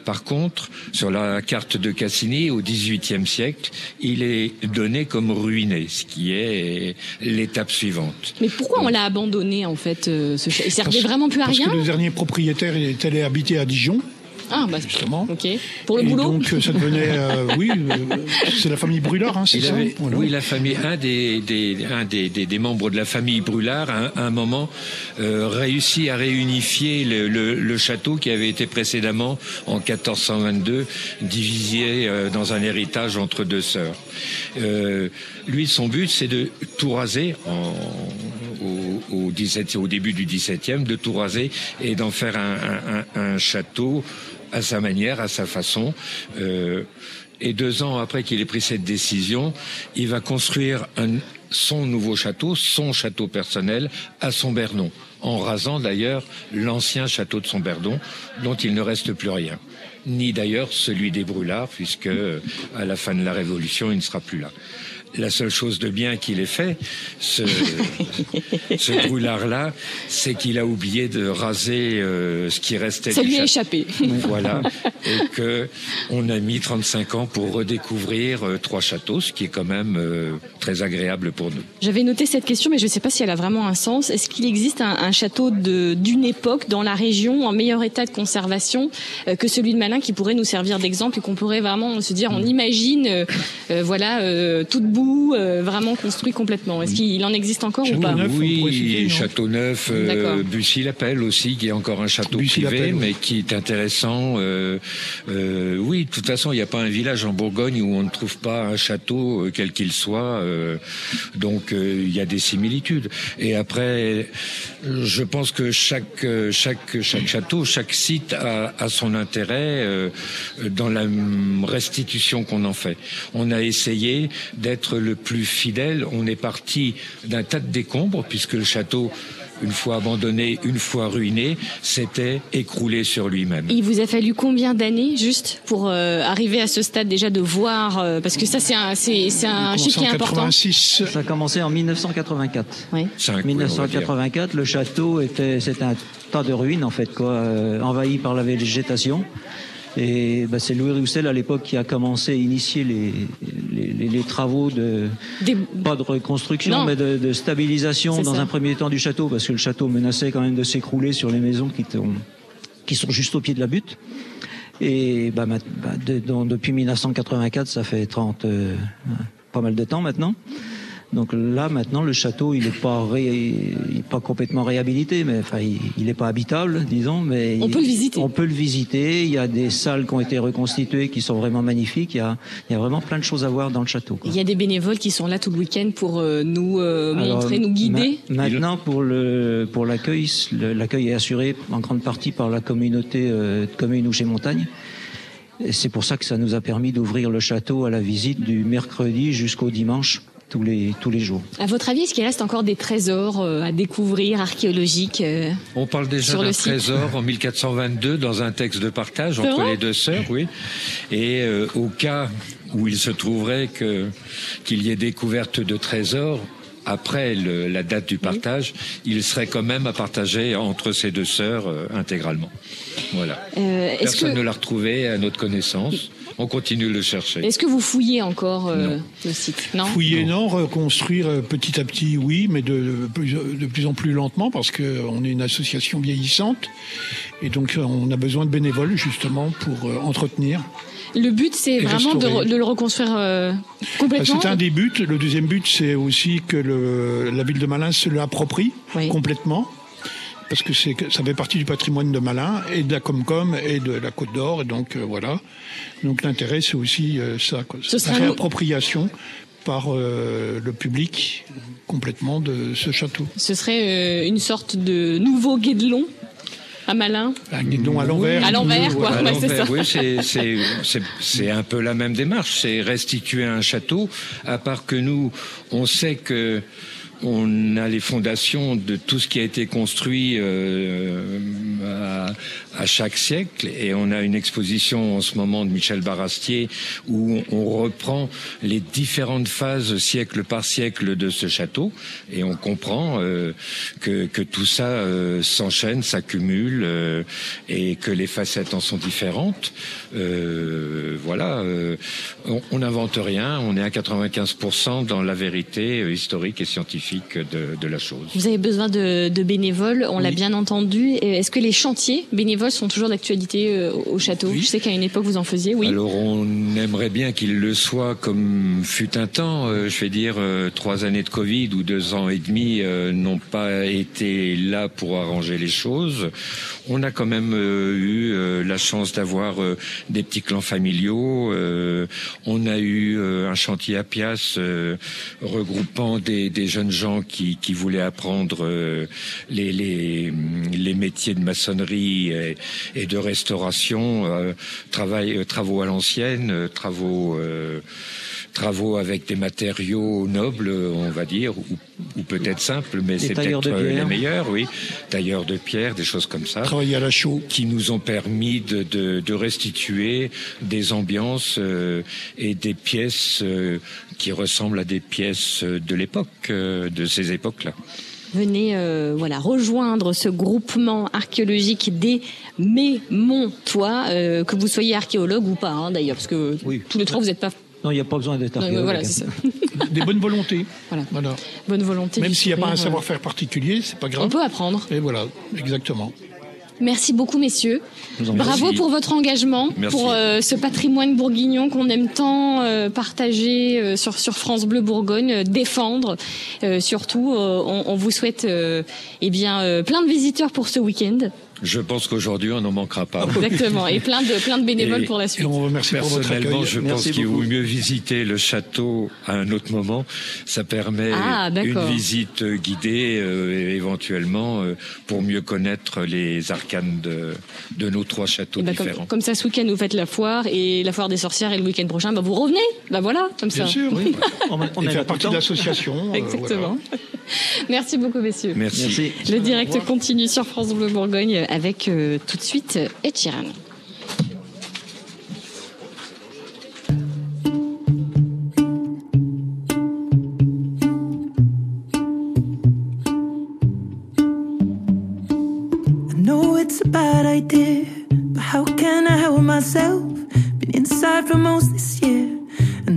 Par contre, sur la carte de Cassini, au 18e siècle, il est donné comme ruiné, ce qui est l'étape suivante. Mais pourquoi on l'a abandonné en fait euh, ce château Il servait vraiment plus à Parce rien que le dernier propriétaire il est allé habiter à Dijon. Ah bah Justement. Ok. Pour le et boulot. donc ça devenait, euh, oui, euh, c'est la famille Brûlard, hein, c'est ça avait- Voilà. Oui, la famille, un des, des, un des, des, des membres de la famille Brûlard, à un, moment, euh, réussit à réunifier le, le, le château qui avait été précédemment, en 1422, divisé euh, dans un héritage entre deux sœurs. Euh, lui, son but, c'est de tout raser en, au, au, 17, au début du 17e, de tout raser et d'en faire un, un, un, un château à sa manière, à sa façon. Euh, et deux ans après qu'il ait pris cette décision, il va construire un, son nouveau château, son château personnel, à Somberdon, en rasant d'ailleurs l'ancien château de Somberdon, dont il ne reste plus rien. Ni d'ailleurs celui des Brûlards, puisque à la fin de la Révolution, il ne sera plus là. La seule chose de bien qu'il ait fait, ce, ce brûlard-là, c'est qu'il a oublié de raser euh, ce qui restait Ça lui a échappé. Voilà, et que on a mis 35 ans pour redécouvrir euh, trois châteaux, ce qui est quand même euh, très agréable pour nous. J'avais noté cette question, mais je ne sais pas si elle a vraiment un sens. Est-ce qu'il existe un, un château d'une époque dans la région en meilleur état de conservation que celui de Malin qui pourrait nous servir d'exemple et qu'on pourrait vraiment se dire, on imagine, euh, euh, voilà, euh, euh, vraiment construit complètement. Est-ce qu'il en existe encore ou pas oui, Châteauneuf, euh. Bussy-Lapelle aussi, qui est encore un château privé, mais qui est intéressant. Euh, euh, oui, de toute façon, il n'y a pas un village en Bourgogne où on ne trouve pas un château, euh, quel qu'il soit. euh, donc, euh, il y a des similitudes. Et après, je pense que chaque chaque chaque château, chaque site a, a son intérêt euh, dans la restitution qu'on en fait. On a essayé d'être être le plus fidèle, on est parti d'un tas de décombres puisque le château une fois abandonné, une fois ruiné, s'était écroulé sur lui-même. Il vous a fallu combien d'années juste pour euh, arriver à ce stade déjà de voir euh, parce que ça c'est un c'est c'est un chiffre qui est important. Ça a commencé en 1984. Oui. 1984, le château était c'était un tas de ruines en fait quoi, euh, envahi par la végétation. Et bah, c'est Louis Roussel à l'époque qui a commencé à initier les, les, les- les travaux de pas de reconstruction Non. mais de, de stabilisation dans ça. un premier temps du château parce que le château menaçait quand même de s'écrouler sur les maisons qui, qui sont juste au pied de la butte. Et bah, bah, de- dans- depuis 1984, ça fait 30, euh, pas mal de temps maintenant. Donc là, maintenant, le château, il n'est pas, ré- pas complètement réhabilité, mais enfin, il n'est pas habitable, disons. Mais On il- peut le visiter. On peut le visiter. Il y a des salles qui ont été reconstituées, qui sont vraiment magnifiques. Il y a, il y a vraiment plein de choses à voir dans le château. quoi. Il y a des bénévoles qui sont là tout le week-end pour euh, nous euh, Alors, montrer, nous guider. ma- maintenant, pour le pour l'accueil, l'accueil est assuré en grande partie par la communauté euh, de communes ou chez Montagne. C'est pour ça que ça nous a permis d'ouvrir le château à la visite du mercredi jusqu'au dimanche tous les tous les jours. À votre avis, est-ce qu'il reste encore des trésors euh, à découvrir, archéologiques euh, On parle déjà d'un trésor en 1422 dans un texte de partage entre les deux sœurs, oui. Et euh, au cas où il se trouverait qu'il y ait découverte de trésors après le- la date du partage, il serait quand même à partager entre ces deux sœurs euh, intégralement. Voilà. Euh, est-ce Personne que- ne l'a retrouvé à notre connaissance. On continue de le chercher. Est-ce que vous fouillez encore euh, le site? Non? Fouiller, non. Reconstruire euh, petit à petit, oui, mais de, de plus, de plus en plus lentement parce qu'on est une association vieillissante. Et donc, on a besoin de bénévoles, justement, pour euh, entretenir. Le but, c'est vraiment de, le reconstruire euh, complètement. C'est un des buts. Le deuxième but, c'est aussi que le, la ville de Malin se l'approprie complètement. Parce que ça fait partie du patrimoine de Malin et de la Comcom et de la Côte d'Or. Et donc, euh, voilà. Donc, l'intérêt, c'est aussi euh, ça. Quoi. Ce La réappropriation par euh, le public complètement de ce château. Ce serait une sorte de nouveau guédelon à Malin. Un à l'envers. À l'envers, quoi. À Ouais, c'est l'envers, ça. oui, c'est- c'est c'est- c'est un peu la même démarche, c'est restituer un château, à part que nous, on sait que on a les fondations de tout ce qui a été construit euh, à, à chaque siècle et on a une exposition en ce moment de Michel Barastier où on reprend les différentes phases siècle par siècle de ce château et on comprend euh, que, que tout ça euh, s'enchaîne, s'accumule euh, et que les facettes en sont différentes. Voilà, on n'invente rien, on est à 95% dans la vérité historique et scientifique de, de la chose. Vous avez besoin de, de bénévoles, on l'a bien entendu. Est-ce que les chantiers bénévoles sont toujours d'actualité euh, au château Je sais qu'à une époque vous en faisiez, oui. Alors on aimerait bien qu'il le soit comme fut un temps. euh, je vais dire euh, trois années de Covid ou deux ans et demi n'ont pas été là pour arranger les choses. On a quand même eu la chance d'avoir des petits clans familiaux. on a eu un chantier à Pias regroupant des, des jeunes gens qui, qui voulaient apprendre les, les, les métiers de maçonnerie et, et de restauration, euh, travail, euh, travaux à l'ancienne, euh, travaux euh, travaux avec des matériaux nobles, on va dire, ou, ou peut-être simples, mais c'est peut-être les meilleurs, oui. Tailleurs de pierre, des choses comme ça. Travailler à la chaux. Qui nous ont permis de, de, de restituer des ambiances euh, et des pièces euh, qui ressemblent à des pièces de l'époque, euh, de ces époques-là. Venez euh, voilà rejoindre ce groupement archéologique des Mémontois, euh, que vous soyez archéologue ou pas hein, d'ailleurs, parce que tous les trois vous n'êtes pas Non, il n'y a pas besoin d'être archéologue. voilà, c'est ça. Des bonnes volontés. Voilà. bonne volonté. Même s'il n'y a pas un euh, savoir-faire particulier, c'est pas grave. On peut apprendre. Et voilà, exactement. Merci beaucoup, messieurs. Bravo pour votre engagement, Merci. pour euh, ce patrimoine bourguignon qu'on aime tant euh, partager euh, sur, sur France Bleu Bourgogne, euh, défendre. Euh, surtout, euh, on, on vous souhaite euh, eh bien, euh, plein de visiteurs pour ce week-end. Je pense qu'aujourd'hui, on n'en manquera pas. Exactement. Et plein de, plein de bénévoles Et- pour la suite. on vous remercie pour votre Personnellement, je pense qu'il vaut mieux visiter le château à un autre moment. Ça permet Ah, une visite guidée, euh, éventuellement, euh, pour mieux connaître les arcanes de, de nos trois châteaux bah, comme, différents. comme ça, ce week-end, vous faites la foire et la foire des sorcières et le week-end prochain, bah, vous revenez. Bah voilà, comme Bien ça. sûr, oui. On, Et faire partie de l'association. euh, Exactement. Merci beaucoup, messieurs. Merci. Merci. Le direct continue sur France Bleu Bourgogne avec euh, tout de suite Ed Sheeran. It's a bad idea, but how can I help myself? Been inside for most this year,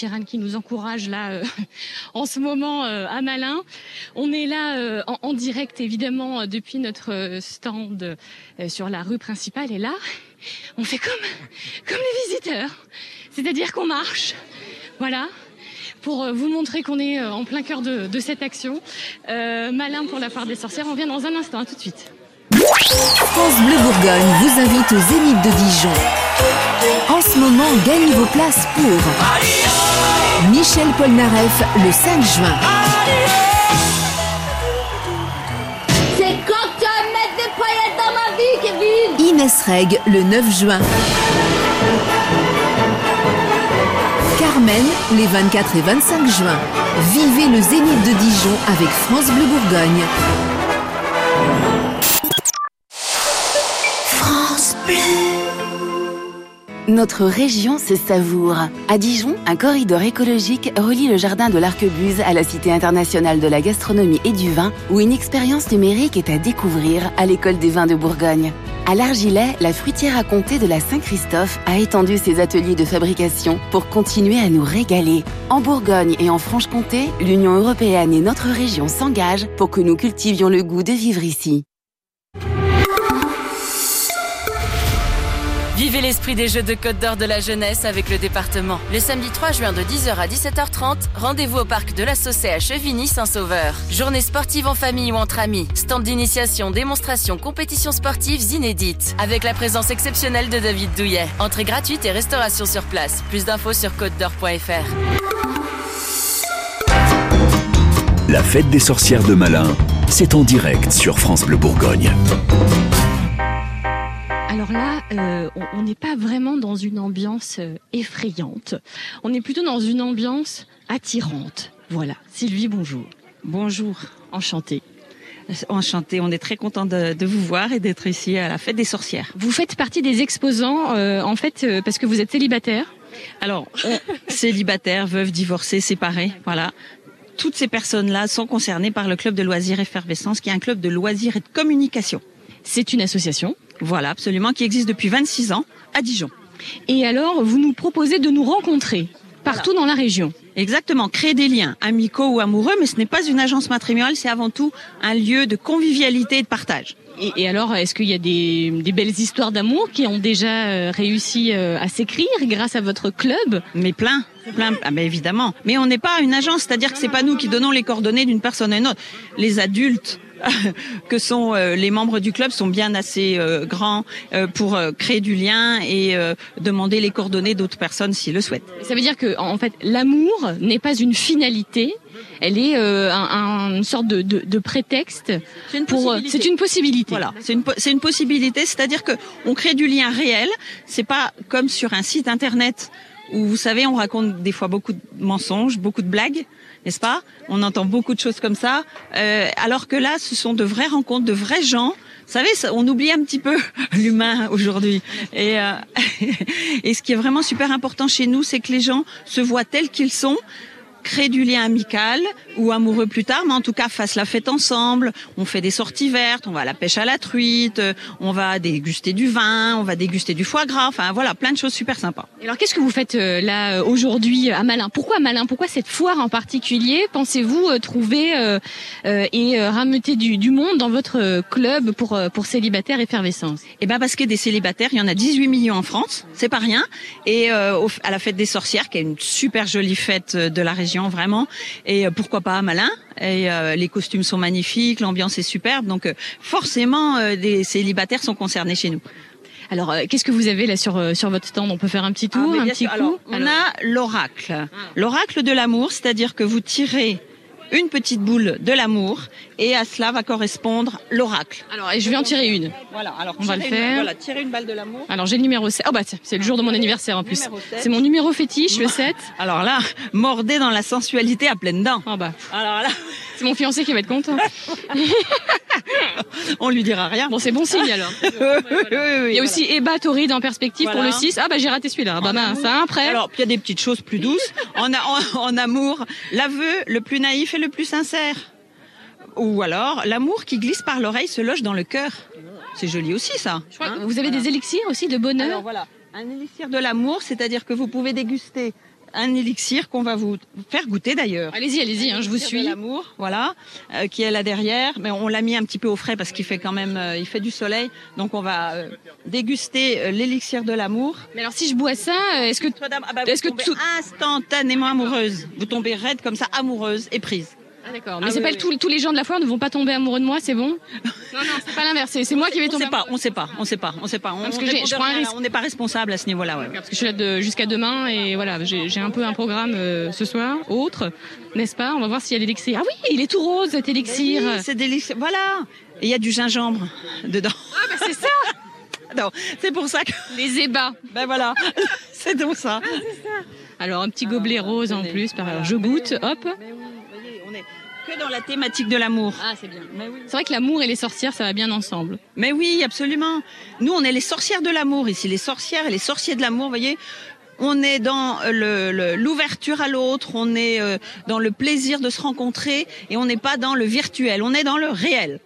Qui nous encourage là euh, en ce moment euh, à Malin. On est là euh, en, direct évidemment euh, depuis notre euh, stand euh, sur la rue principale et là on fait comme comme les visiteurs, c'est-à-dire qu'on marche, voilà. Pour vous montrer qu'on est en plein cœur de, de cette action. Malin pour la foire des sorcières, on vient dans un instant, à tout de suite. France Bleu Bourgogne vous invite au Zénith de Dijon. En ce moment, gagnez vos places pour Michel Polnareff le 5 juin. C'est quand tu vas mettre des paillettes dans ma vie, Kevin Inès Reg le 9 juin. Carmen les 24 et 25 juin. Vivez le Zénith de Dijon avec France Bleu Bourgogne. Notre région se savoure. À Dijon, un corridor écologique relie le jardin de l'Arquebuse à la Cité internationale de la gastronomie et du vin, où une expérience numérique est à découvrir à l'école des vins de Bourgogne. À l'Argilet, la fruitière à comté de la Saint-Christophe a étendu ses ateliers de fabrication pour continuer à nous régaler. En Bourgogne et en Franche-Comté, l'Union européenne et notre région s'engagent pour que nous cultivions le goût de vivre ici. Vivez l'esprit des Jeux de Côte d'Or de la jeunesse avec le département. Le samedi 3 juin de 10h à 17h30, rendez-vous au parc de la Saucée à Chevigny-Saint-Sauveur. Journée sportive en famille ou entre amis. Stand d'initiation, démonstration, compétitions sportives inédites. Avec la présence exceptionnelle de David Douillet. Entrée gratuite et restauration sur place. Plus d'infos sur côte-d'or.fr. La fête des sorcières de Malin, c'est en direct sur France Bleu Bourgogne. Alors là, euh, on n'est pas vraiment dans une ambiance euh, effrayante. On est plutôt dans une ambiance attirante. Voilà. Sylvie, bonjour. Bonjour. Enchantée. Enchantée. On est très content de, de, vous voir et d'être ici à la fête des sorcières. Vous faites partie des exposants, euh, en fait, euh, parce que vous êtes célibataire. Alors, célibataire, veuve, divorcée, séparée, voilà toutes ces personnes-là sont concernées par le club de loisirs Effervescence, qui est un club de loisirs et de communication. C'est une association Voilà, absolument, qui existe depuis 26 ans à Dijon. Et alors, vous nous proposez de nous rencontrer partout voilà. dans la région Exactement, créer des liens amicaux ou amoureux, mais ce n'est pas une agence matrimoniale, c'est avant tout un lieu de convivialité et de partage. Et, et alors, est-ce qu'il y a des, des belles histoires d'amour qui ont déjà euh, réussi euh, à s'écrire grâce à votre club? Mais plein, plein, ah ben évidemment. Mais on n'est pas une agence, c'est-à-dire que c'est pas nous qui donnons les coordonnées d'une personne à une autre. Les adultes que sont euh, les membres du club sont bien assez euh, grands euh, pour créer du lien et demander les coordonnées d'autres personnes s'ils le souhaitent. Ça veut dire que en fait l'amour n'est pas une finalité, elle est euh, un, un, une sorte de, de, de prétexte. C'est pour. C'est une possibilité. Voilà, c'est une, c'est une possibilité, c'est-à-dire que on crée du lien réel. C'est pas comme sur un site internet où vous savez on raconte des fois beaucoup de mensonges, beaucoup de blagues n'est-ce pas On entend beaucoup de choses comme ça, euh, alors que là, ce sont de vraies rencontres, de vrais gens. Vous savez, on oublie un petit peu l'humain aujourd'hui. Et, euh, et ce qui est vraiment super important chez nous, c'est que les gens se voient tels qu'ils sont créer du lien amical ou amoureux plus tard, mais en tout cas fasse la fête ensemble. On fait des sorties vertes, on va à la pêche à la truite, on va déguster du vin, on va déguster du foie gras. Enfin voilà, plein de choses super sympas. Alors qu'est-ce que vous faites euh, là aujourd'hui à Malin Pourquoi Malin Pourquoi cette foire en particulier? Pensez-vous euh, trouver euh, euh, et rameuter du, du, monde dans votre club pour pour célibataires effervescence? Eh ben parce que des célibataires, il y en a 18 millions en France, c'est pas rien. Et euh, à la fête des sorcières, qui est une super jolie fête de la région vraiment. Et euh, pourquoi pas à Malin et euh, les costumes sont magnifiques, l'ambiance est superbe, donc euh, forcément les célibataires sont concernés chez nous. Alors, euh, qu'est-ce que vous avez là sur sur votre stand? On peut faire un petit tour, ah, un petit sûr. coup? Alors, on Alors. a l'oracle, ah. l'oracle de l'amour, c'est-à-dire que vous tirez une petite boule de l'amour et à cela va correspondre l'oracle. Alors, et je vais en tirer une. Voilà, alors on va le une, faire. Voilà, tirer une balle de l'amour. Alors, j'ai le numéro 7. Oh bah c'est le jour de mon anniversaire en plus. C'est mon numéro fétiche, le 7. Alors là, mordez dans la sensualité à pleines dents. Oh bah. Alors là, c'est mon fiancé qui va être content. on lui dira rien. Bon, c'est bon signe alors. oui, oui, Il y a aussi Eba Torrid en perspective voilà. pour le 6. Ah bah j'ai raté celui-là. Ah, bah mince, hein, après. Alors, puis il y a des petites choses plus douces. en, en, en amour, l'aveu le plus naïf et le plus sincère. Ou alors, l'amour qui glisse par l'oreille se loge dans le cœur. C'est joli aussi, ça. Je crois hein que vous avez voilà. des élixirs aussi de bonheur. Alors voilà, un élixir de l'amour, c'est-à-dire que vous pouvez déguster un élixir qu'on va vous faire goûter d'ailleurs. Allez-y, allez-y, hein, je vous suis. L'amour, voilà, euh, qui est là derrière. Mais on l'a mis un petit peu au frais parce qu'il fait quand même, euh, il fait du soleil. Donc on va euh, déguster l'élixir de l'amour. Mais alors si je bois ça, est-ce que, ah bah, est-ce que tout instantanément amoureuse, vous tombez raide comme ça, amoureuse et prise. Ah d'accord, mais ah, c'est oui, pas oui. Tous, tous les gens de la foire ne vont pas tomber amoureux de moi, c'est bon? Non, non, c'est pas l'inverse, c'est moi qui vais tomber. On sait pas, on sait pas, on sait pas, on sait pas. On, parce que je prends un risque. On n'est pas responsable à ce niveau-là, ouais. Parce que je suis là de, jusqu'à demain et voilà, j'ai un peu un programme euh, ce soir, autre, n'est-ce pas? On va voir s'il y a l'élixir. Ah oui, il est tout rose cet élixir. Oui, c'est délicieux. Voilà. Et il y a du gingembre dedans. Ah bah c'est ça. non, c'est pour ça que les ébats. Ben voilà, c'est donc ça. Ah, ça. Alors un petit gobelet rose en plus. Par voilà. Je goûte, hop. Mais oui, voyez, on est que dans la thématique de l'amour. Ah, c'est bien. Oui. C'est vrai que l'amour et les sorcières, ça va bien ensemble. Mais oui, absolument. Nous, on est les sorcières de l'amour ici, les sorcières et les sorciers de l'amour, vous voyez. On est dans l'ouverture le, le, à l'autre, on est euh, dans le plaisir de se rencontrer et on n'est pas dans le virtuel, on est dans le réel.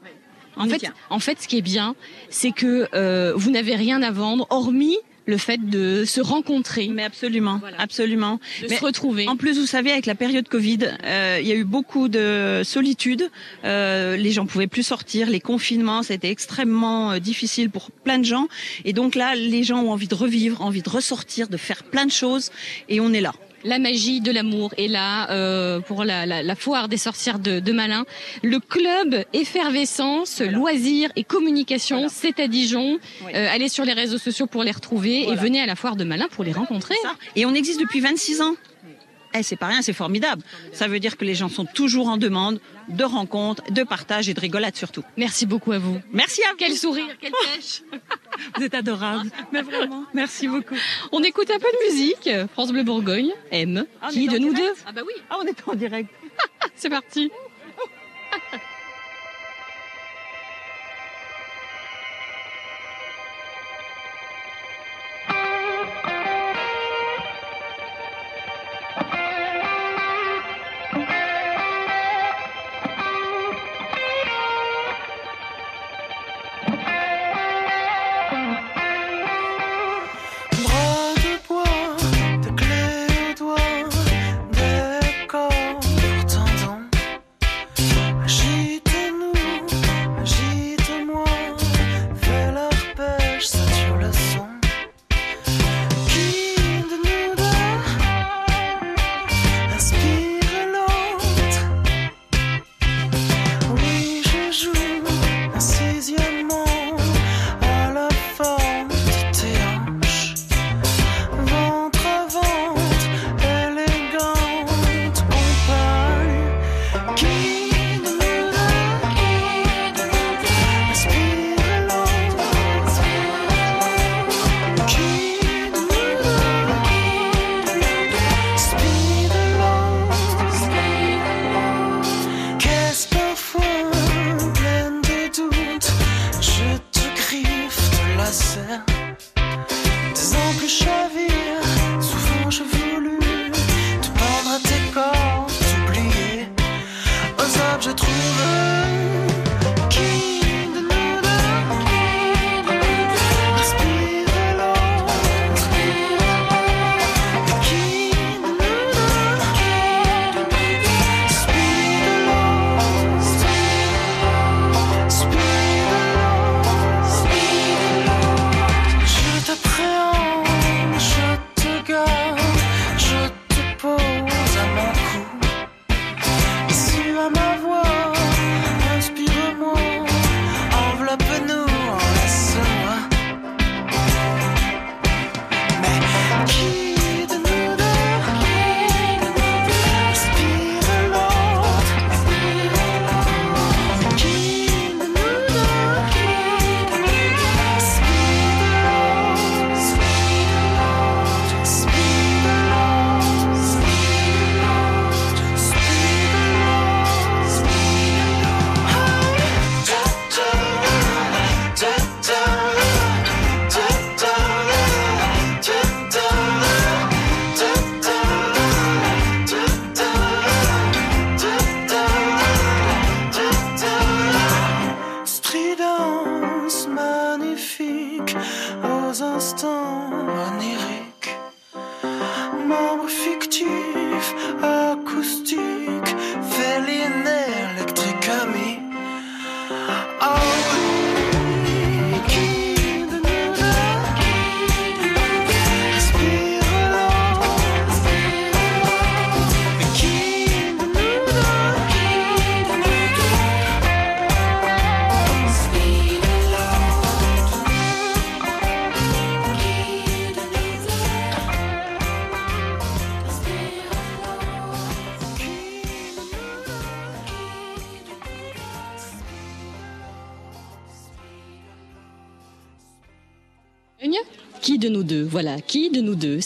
En fait, en fait, ce qui est bien, c'est que euh, vous n'avez rien à vendre, hormis le fait de se rencontrer. Mais absolument, absolument. De Mais se retrouver. En plus, vous savez, avec la période Covid, euh, il y a eu beaucoup de solitude. Euh, les gens pouvaient plus sortir. Les confinements, c'était extrêmement euh, difficile pour plein de gens. Et donc là, les gens ont envie de revivre, envie de ressortir, de faire plein de choses. Et on est là. La magie de l'amour est là euh, pour la, la, la foire des sorcières de, de Malin. Le club effervescence, loisirs et communication, c'est à Dijon. Euh, allez sur les réseaux sociaux pour les retrouver et venez à la foire de Malin pour les rencontrer. Et on existe depuis 26 ans. Eh, c'est pas rien, c'est formidable. Ça veut dire que les gens sont toujours en demande de rencontres, de partage et de rigolade surtout. Merci beaucoup à vous. Merci à vous. Quel sourire, quelle pêche. Vous êtes adorable. Mais vraiment, merci beaucoup. On écoute un peu de musique. France Bleu Bourgogne, M. Ah, Qui de nous direct deux Ah bah oui. Ah, on est en direct. C'est parti.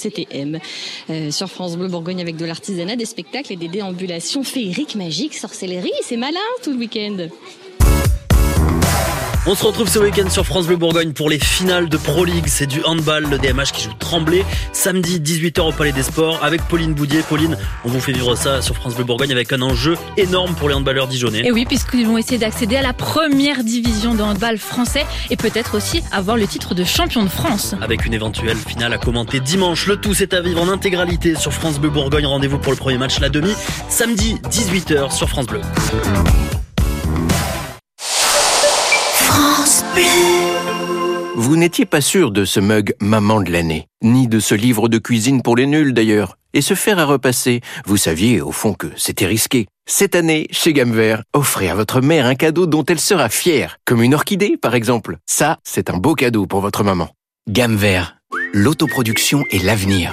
De nous deux C'était M. Euh, sur France Bleu Bourgogne avec de l'artisanat, des spectacles et des déambulations féeriques, magiques, sorcellerie. C'est malin tout le week-end. On se retrouve ce week-end sur France Bleu Bourgogne pour les finales de Pro League. C'est du handball, le DMH qui joue Tremblay. Samedi 18h au Palais des Sports avec Pauline Boudier. Pauline, on vous fait vivre ça sur France Bleu Bourgogne avec un enjeu énorme pour les handballeurs dijonnais. Et oui, puisqu'ils vont essayer d'accéder à la première division de handball français et peut-être aussi avoir le titre de champion de France. Avec une éventuelle finale à commenter dimanche. Le tout, c'est à vivre en intégralité sur France Bleu Bourgogne. Rendez-vous pour le premier match, la demi, samedi 18h sur France Bleu. Vous n'étiez pas sûr de ce mug maman de l'année, ni de ce livre de cuisine pour les nuls d'ailleurs. Et se faire à repasser, vous saviez au fond que c'était risqué. Cette année, chez Gamme Vert, offrez à votre mère un cadeau dont elle sera fière, comme une orchidée par exemple. Ça, c'est un beau cadeau pour votre maman. Gamme Vert, l'autoproduction et l'avenir.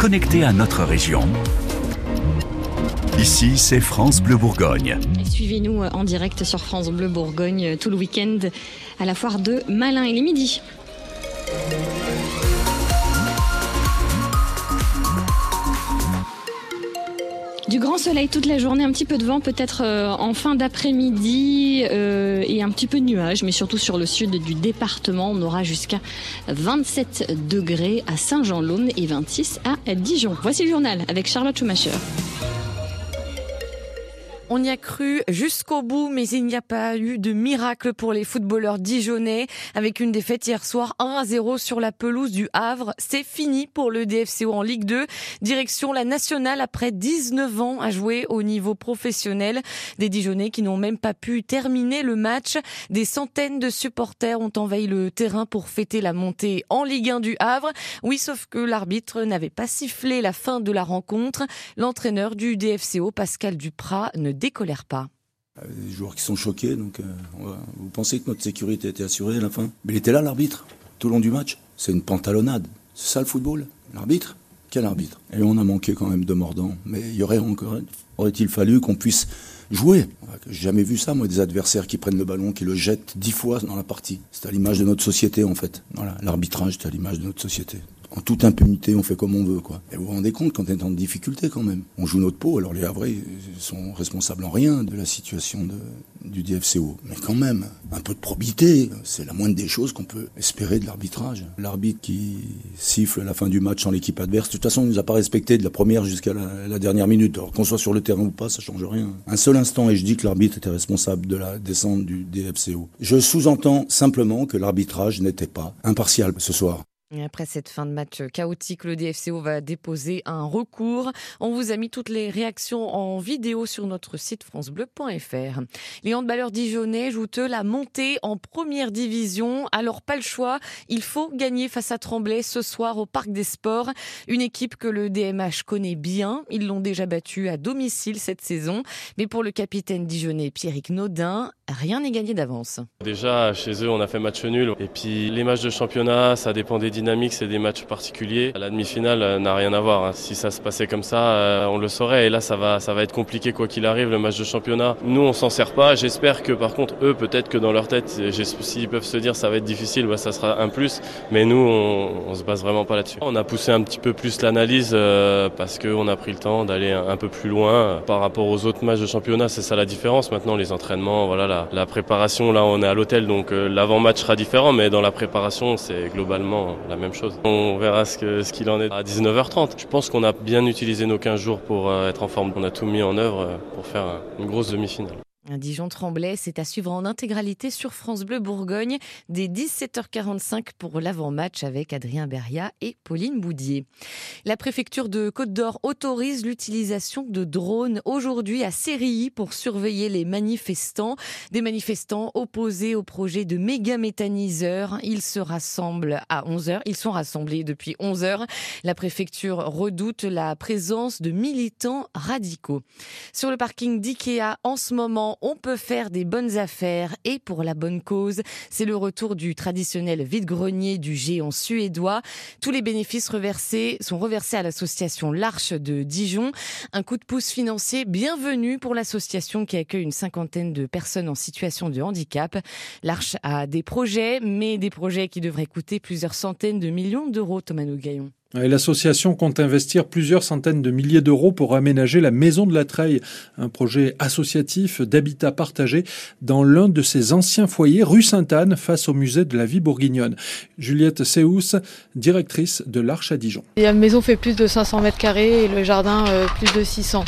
connecté à notre région. Ici, c'est France Bleu Bourgogne. Et Suivez-nous en direct sur France Bleu Bourgogne tout le week-end à la foire de Malin. Il est midi. Du grand soleil toute la journée, un petit peu de vent peut-être euh, en fin d'après-midi euh, et un petit peu de nuages, mais surtout sur le sud du département, on aura jusqu'à 27 degrés à Saint-Jean-Laune et 26 à Dijon. Voici le journal avec Charlotte Schumacher. On y a cru jusqu'au bout, mais il n'y a pas eu de miracle pour les footballeurs dijonnais. Avec une défaite hier soir 1 à 0 sur la pelouse du Havre, c'est fini pour le DFCO en Ligue 2. Direction la nationale après 19 ans à jouer au niveau professionnel. Des dijonnais qui n'ont même pas pu terminer le match. Des centaines de supporters ont envahi le terrain pour fêter la montée en Ligue 1 du Havre. Oui, sauf que l'arbitre n'avait pas sifflé la fin de la rencontre. L'entraîneur du DFCO, Pascal Duprat, ne décolère pas. Des joueurs qui sont choqués, donc euh, vous pensez que notre sécurité était assurée à la fin? Mais il était là l'arbitre, tout le long du match. C'est une pantalonnade. C'est ça le football? L'arbitre? Quel arbitre? Et on a manqué quand même de mordants. Mais il y aurait encore, aurait-il fallu qu'on puisse jouer? J'ai jamais vu ça, moi, des adversaires qui prennent le ballon, qui le jettent dix fois dans la partie. C'est à l'image de notre société, en fait. Voilà, l'arbitrage, c'est à l'image de notre société. En toute impunité, on fait comme on veut, quoi. Et vous vous rendez compte quand on est en difficulté, quand même. On joue notre peau, alors les Havrais sont responsables en rien de la situation de, du DFCO. Mais quand même, un peu de probité, c'est la moindre des choses qu'on peut espérer de l'arbitrage. L'arbitre qui siffle à la fin du match sans l'équipe adverse, de toute façon, il nous a pas respecté de la première jusqu'à la, la dernière minute. Alors qu'on soit sur le terrain ou pas, ça change rien. Un seul instant, et je dis que l'arbitre était responsable de la descente du DFCO. Je sous-entends simplement que l'arbitrage n'était pas impartial ce soir. Après cette fin de match chaotique, le DFCO va déposer un recours. On vous a mis toutes les réactions en vidéo sur notre site francebleu.fr. Les handballeurs dijonnais jouent eux la montée en première division. Alors pas le choix, il faut gagner face à Tremblay ce soir au Parc des Sports. Une équipe que le DMH connaît bien. Ils l'ont déjà battu à domicile cette saison. Mais pour le capitaine dijonnais Pierrick Naudin, rien n'est gagné d'avance. Déjà, chez eux, on a fait match nul. Et puis, les matchs de championnat, ça dépend des dynamiques, c'est des matchs particuliers. La demi-finale euh, n'a rien à voir. hein. Si ça se passait comme ça, euh, on le saurait. Et là, ça va, ça va être compliqué quoi qu'il arrive, le match de championnat. Nous, on s'en sert pas. J'espère que, par contre, eux, peut-être que dans leur tête, j'ai- s'ils peuvent se dire ça va être difficile, bah, ça sera un plus. Mais nous, on, on se base vraiment pas là-dessus. On a poussé un petit peu plus l'analyse euh, parce qu'on a pris le temps d'aller un, un peu plus loin euh, par rapport aux autres matchs de championnat. C'est ça la différence. Maintenant, les entraînements, voilà, la, la préparation, là, on est à l'hôtel, donc euh, l'avant-match sera différent, mais dans la préparation, c'est globalement la même chose. On verra ce qu'il en est à 19h30. Je pense qu'on a bien utilisé nos 15 jours pour euh, être en forme. On a tout mis en œuvre euh, pour faire une grosse demi-finale. Un Dijon-Tremblay, c'est à suivre en intégralité sur France Bleu Bourgogne dès 17h45 pour l'avant-match avec Adrien Beria et Pauline Boudier. La préfecture de Côte d'Or autorise l'utilisation de drones aujourd'hui à Sérilly pour surveiller les manifestants. Des manifestants opposés au projet de méga méthaniseur. Ils se rassemblent à 11h. Ils sont rassemblés depuis 11h. La préfecture redoute la présence de militants radicaux. Sur le parking d'IKEA, en ce moment, on peut faire des bonnes affaires et pour la bonne cause. C'est le retour du traditionnel vide-grenier du géant suédois. Tous les bénéfices reversés sont reversés à l'association L'Arche de Dijon. Un coup de pouce financier bienvenu pour l'association qui accueille une cinquantaine de personnes en situation de handicap. L'Arche a des projets, mais des projets qui devraient coûter plusieurs centaines de millions d'euros, Thomas Nougaillon. L'association compte investir plusieurs centaines de milliers d'euros pour aménager la Maison de la Treille, un projet associatif d'habitat partagé dans l'un de ses anciens foyers rue Sainte-Anne face au musée de la vie bourguignonne. Juliette Séous, directrice de l'Arche à Dijon. La maison fait plus de 500 mètres carrés et le jardin euh, plus de 600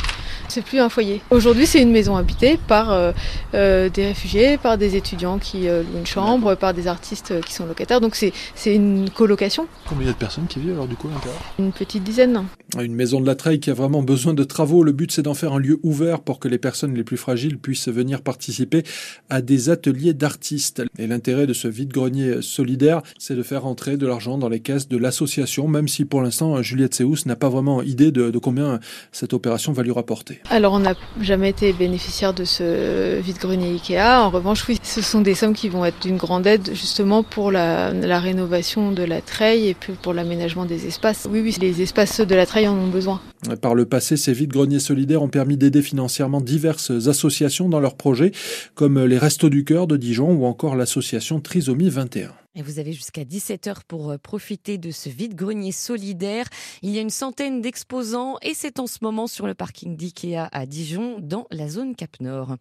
c'est plus un foyer. Aujourd'hui, c'est une maison habitée par euh, euh, des réfugiés, par des étudiants qui louent une chambre, par des artistes qui sont locataires. Donc c'est une colocation. Combien il y a de personnes qui vivent alors du coup Une petite dizaine. Une maison de la Treille qui a vraiment besoin de travaux. Le but, c'est d'en faire un lieu ouvert pour que les personnes les plus fragiles puissent venir participer à des ateliers d'artistes. Et l'intérêt de ce vide-grenier solidaire, c'est de faire entrer de l'argent dans les caisses de l'association, même si pour l'instant, Juliette Séous n'a pas vraiment idée de, combien cette opération va lui rapporter. Alors on n'a jamais été bénéficiaire de ce vide-grenier Ikea. En revanche, oui, ce sont des sommes qui vont être d'une grande aide justement pour la, rénovation de la treille et puis pour l'aménagement des espaces. Oui, oui, les espaces de la treille en ont besoin. Par le passé, ces vide-greniers solidaires ont permis d'aider financièrement diverses associations dans leurs projets, comme les Restos du Cœur de Dijon ou encore l'association Trisomie 21. Et vous avez jusqu'à 17h pour euh, profiter de ce vide-grenier solidaire. Il y a une centaine d'exposants et c'est en ce moment sur le parking d'IKEA à Dijon, dans la zone Cap Nord.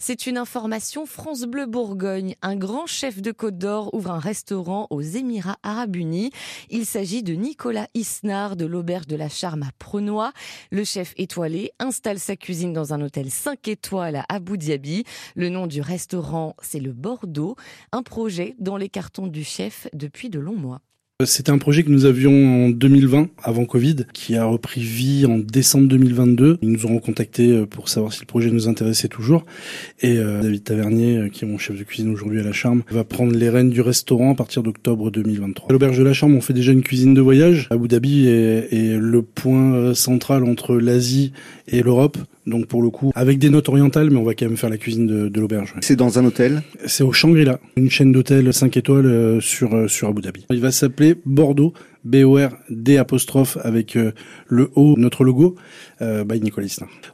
C'est une information France Bleu Bourgogne. Un grand chef de Côte d'Or ouvre un restaurant aux Émirats Arabes Unis. Il s'agit de Nicolas Isnard de l'Auberge de la Charme à Prenois. Le chef étoilé installe sa cuisine dans un hôtel 5 étoiles à Abu Dhabi. Le nom du restaurant, c'est le Bordeaux. Un projet dans les cartons chef depuis de longs mois. C'était un projet que nous avions en 2020, avant Covid, qui a repris vie en décembre 2022. Ils nous auront contactés euh, pour savoir si le projet nous intéressait toujours. Et euh, David Tavernier, euh, qui est mon chef de cuisine aujourd'hui à La Charme, va prendre les rênes du restaurant à partir d'octobre 2023. À l'auberge de La Charme, on fait déjà une cuisine de voyage. Abu Dhabi est le point central entre l'Asie et l'Europe. Donc pour le coup, avec des notes orientales, mais on va quand même faire la cuisine de, de l'auberge. C'est dans un hôtel? C'est au Shangri-La, une chaîne d'hôtels 5 étoiles euh, sur, euh, sur Abu Dhabi. Il va s'appeler Bordeaux, B-O-R-D apostrophe avec euh, le O, notre logo, euh, by Nicolas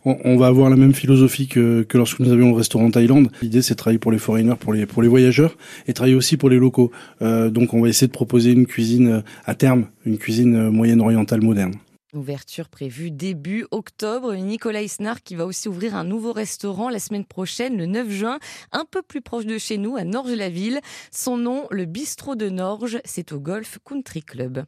on, on, va avoir la même philosophie que, que lorsque nous avions le restaurant Thaïlande. L'idée c'est de travailler pour les foreigners, pour les, pour les voyageurs, et travailler aussi pour les locaux. Euh, donc on va essayer de proposer une cuisine à terme, une cuisine moyenne orientale moderne. Ouverture prévue début octobre. Nicolas Isnard qui va aussi ouvrir un nouveau restaurant la semaine prochaine, le 9 juin, un peu plus proche de chez nous, à Norges-la-Ville. Son nom, le Bistrot de Norges, c'est au Golf Country Club.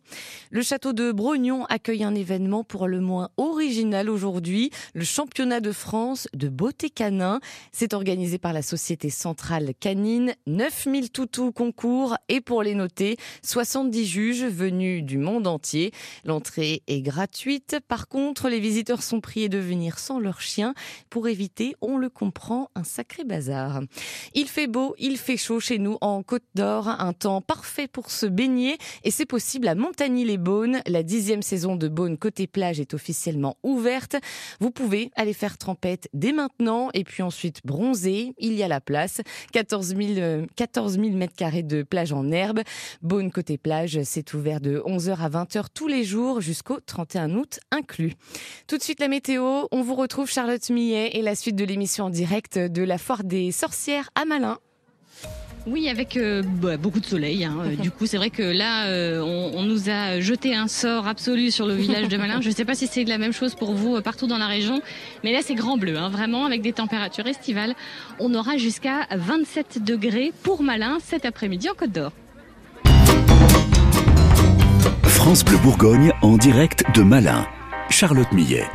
Le château de Brognon accueille un événement pour le moins original aujourd'hui, le championnat de France de beauté canin. C'est organisé par la Société Centrale Canine. 9000 toutous concours et pour les noter, 70 juges venus du monde entier. L'entrée est gratuite par contre, les visiteurs sont priés de venir sans leur chien pour éviter, on le comprend, un sacré bazar. Il fait beau, il fait chaud chez nous en Côte d'Or, un temps parfait pour se baigner et c'est possible à Montagny-les-Beaunes. La dixième saison de Beaune côté plage est officiellement ouverte. Vous pouvez aller faire trempette dès maintenant et puis ensuite bronzer. Il y a la place. 14 000, 14 000 mètres carrés de plage en herbe. Beaune côté plage, c'est ouvert de 11h à 20h tous les jours jusqu'au 31 août inclus. Tout de suite la météo, on vous retrouve Charlotte Millet et la suite de l'émission en direct de la foire des sorcières à Malin. Oui, avec euh, bah, beaucoup de soleil. Hein. du coup, c'est vrai que là, euh, on, nous a jeté un sort absolu sur le village de Malin. Je ne sais pas si c'est la même chose pour vous euh, partout dans la région, mais là, c'est grand bleu, hein, vraiment, avec des températures estivales. On aura jusqu'à 27 degrés pour Malin cet après-midi en Côte d'Or. France Bleu Bourgogne en direct de Malin. Charlotte Millet.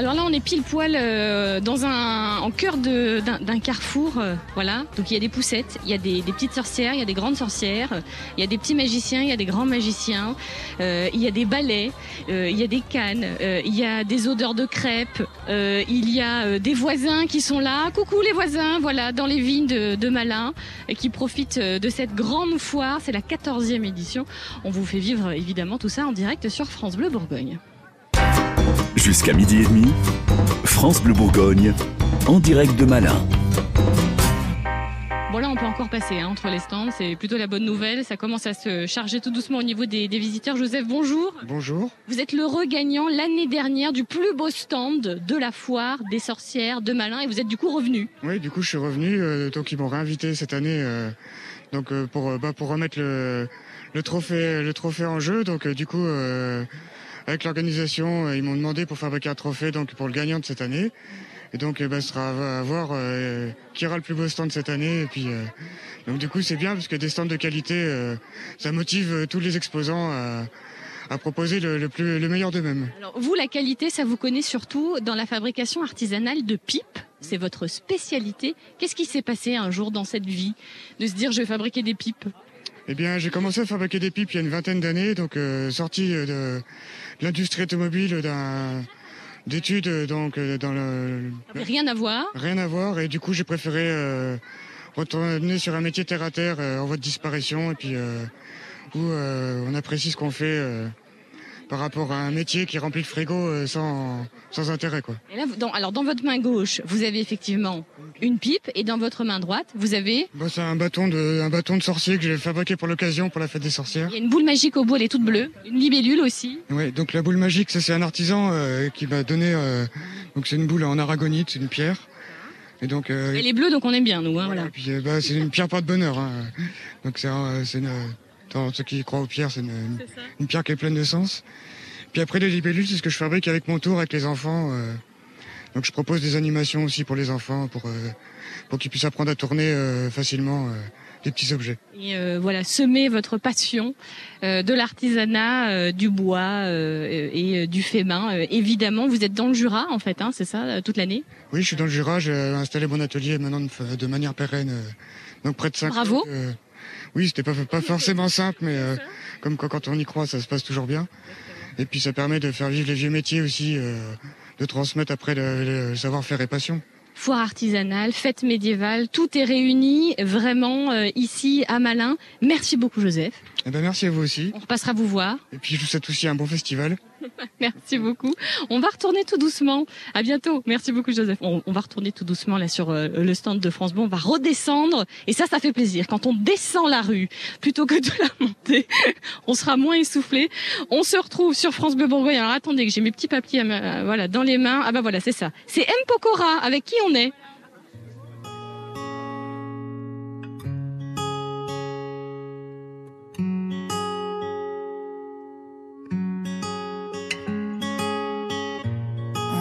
Alors là, on est pile poil euh, dans un, en cœur d'un carrefour, euh, voilà. Donc il y a des poussettes, il y a des, petites sorcières, il y a des grandes sorcières, il y a des petits magiciens, il y a des grands magiciens, euh, il y a des balais, il y a des cannes, il y a des odeurs de crêpes, il y a des voisins qui sont là. Coucou les voisins, voilà, dans les vignes de, de Malin, qui profitent de cette grande foire. C'est la 14e édition. On vous fait vivre évidemment tout ça en direct sur France Bleu Bourgogne. Jusqu'à midi et demi, France Bleu Bourgogne, en direct de Malin. encore passer hein, entre les stands. C'est plutôt la bonne nouvelle. Ça commence à se charger tout doucement au niveau des, des visiteurs. Joseph, bonjour. Bonjour. Vous êtes le regagnant l'année dernière du plus beau stand de la foire des sorcières de Malin et vous êtes du coup revenu. Oui, du coup, je suis revenu. euh, donc, ils m'ont réinvité cette année euh, donc, euh, pour, bah, pour remettre le, le, trophée, le trophée en jeu. Donc, euh, du coup, euh, avec l'organisation, euh, ils m'ont demandé pour fabriquer un trophée donc, pour le gagnant de cette année. Et donc, euh, bah, ce sera à voir euh, qui aura le plus beau stand cette année. Et puis, euh, donc, du coup, c'est bien parce que des stands de qualité, euh, ça motive tous les exposants à, à proposer le, le, plus, le meilleur d'eux-mêmes. Alors vous, la qualité, ça vous connaît surtout dans la fabrication artisanale de pipes. C'est votre spécialité. Qu'est-ce qui s'est passé un jour dans cette vie de se dire je vais fabriquer des pipes? Eh bien, j'ai commencé à fabriquer des pipes il y a une vingtaine d'années, donc euh, sorti de l'industrie automobile, d'un d'études donc dans le Rien à voir. rien à voir, et du coup j'ai préféré euh, retourner sur un métier terre à terre euh, en voie de disparition, et puis euh, où euh, on apprécie ce qu'on fait euh, par rapport à un métier qui remplit le frigo euh, sans sans intérêt quoi. Et là, dans, alors dans votre main gauche, vous avez effectivement une pipe et dans votre main droite, vous avez Bah, c'est un bâton de un bâton de sorcier que j'ai fabriqué pour l'occasion pour la fête des sorcières. il y a une boule magique au bout, elle est toute bleue, une libellule aussi. Oui, donc la boule magique, ça c'est un artisan euh, qui m'a donné. euh, donc c'est une boule en aragonite, c'est une pierre. Et donc. euh, Elle est bleue, donc on aime bien nous. Hein, voilà. et puis euh, bah, c'est une pierre pas de bonheur. hein. Donc c'est une. Dans ceux qui croient aux pierres, c'est une, pierre qui est pleine de sens. Puis après les libellules, c'est ce que je fabrique avec mon tour avec les enfants. euh. donc je propose des animations aussi pour les enfants, pour euh, pour qu'ils puissent apprendre à tourner euh, facilement des petits objets. Et voilà, semer votre passion de l'artisanat, du bois et du fait main. Évidemment, vous êtes dans le Jura en fait, hein, c'est ça, toute l'année? Oui, je suis dans le Jura, j'ai installé mon atelier maintenant de, de manière pérenne, donc près de 5 Bravo. Oui, c'était pas, pas forcément simple, mais euh, comme quoi, quand on y croit, ça se passe toujours bien. Et puis ça permet de faire vivre les vieux métiers aussi, euh, de transmettre après le, le savoir-faire et passion. Foire artisanale, fête médiévale, tout est réuni vraiment euh, ici à Malin. Merci beaucoup Joseph. Eh ben, merci à vous aussi. On repassera vous voir. Et puis je vous souhaite aussi un bon festival. Merci beaucoup. On va retourner tout doucement. À bientôt. Merci beaucoup, Joseph. On, va retourner tout doucement là sur euh, le stand de France Bleu. On va redescendre. Et ça, ça fait plaisir. Quand on descend la rue, plutôt que de la monter, on sera moins essoufflé. On se retrouve sur France Bleu Bourgogne. Alors attendez que j'ai mes petits papiers ma- voilà, dans les mains. Ah bah voilà, c'est ça. C'est M. Pokora. Avec qui on est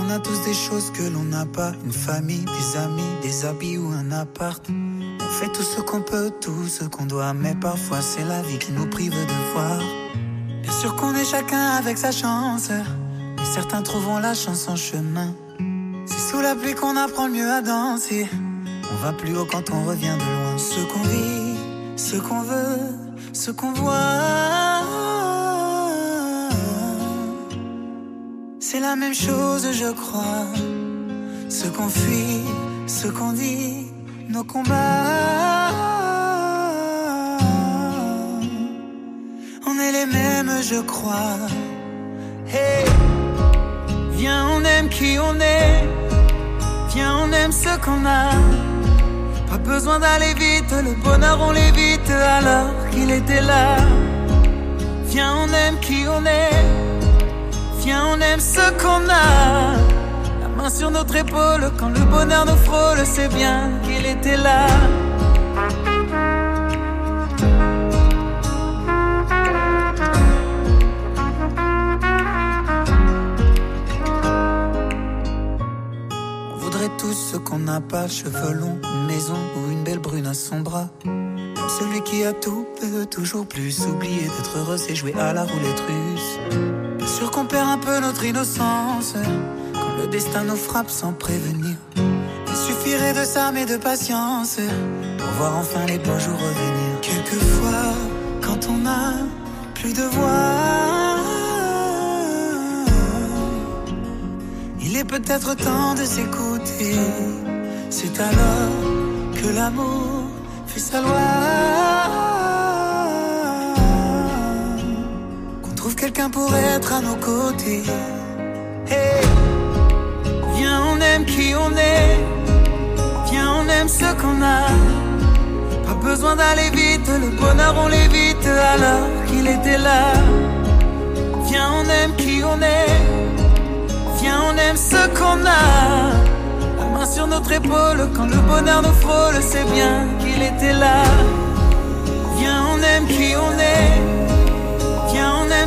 On a tous des choses que l'on n'a pas, une famille, des amis, des habits ou un appart. On fait tout ce qu'on peut, tout ce qu'on doit, mais parfois c'est la vie qui nous prive de voir. Bien sûr qu'on est chacun avec sa chance, mais certains trouveront la chance en chemin. C'est sous la pluie qu'on apprend le mieux à danser. On va plus haut quand on revient de loin. Ce qu'on vit, ce qu'on veut, ce qu'on voit. C'est la même chose, je crois. Ce qu'on fuit, ce qu'on dit, nos combats. On est les mêmes, je crois. Hey, viens, on aime qui on est. Viens, on aime ce qu'on a. Pas besoin d'aller vite, le bonheur on l'évite alors qu'il était là. Viens, on aime qui on est. On aime ce qu'on a. La main sur notre épaule, quand le bonheur nous frôle, c'est bien qu'il était là. On voudrait tous ce qu'on n'a pas, cheveux longs, maison ou une belle brune à son bras. Celui qui a tout peut toujours plus. Oublier d'être heureux, c'est jouer à la roulette russe. Perd un peu notre innocence quand le destin nous frappe sans prévenir. Il suffirait de mais de patience pour voir enfin les beaux jours revenir. Quelquefois, quand on a plus de voix, il est peut-être temps de s'écouter. C'est alors que l'amour fait sa loi. Quelqu'un pour être à nos côtés. Hey, viens, on aime qui on est. Viens, on aime ce qu'on a. Pas besoin d'aller vite, le bonheur on l'évite alors qu'il était là. Viens, on aime qui on est. Viens, on aime ce qu'on a. La main sur notre épaule quand le bonheur nous frôle, c'est bien qu'il était là. Viens, on aime qui on est.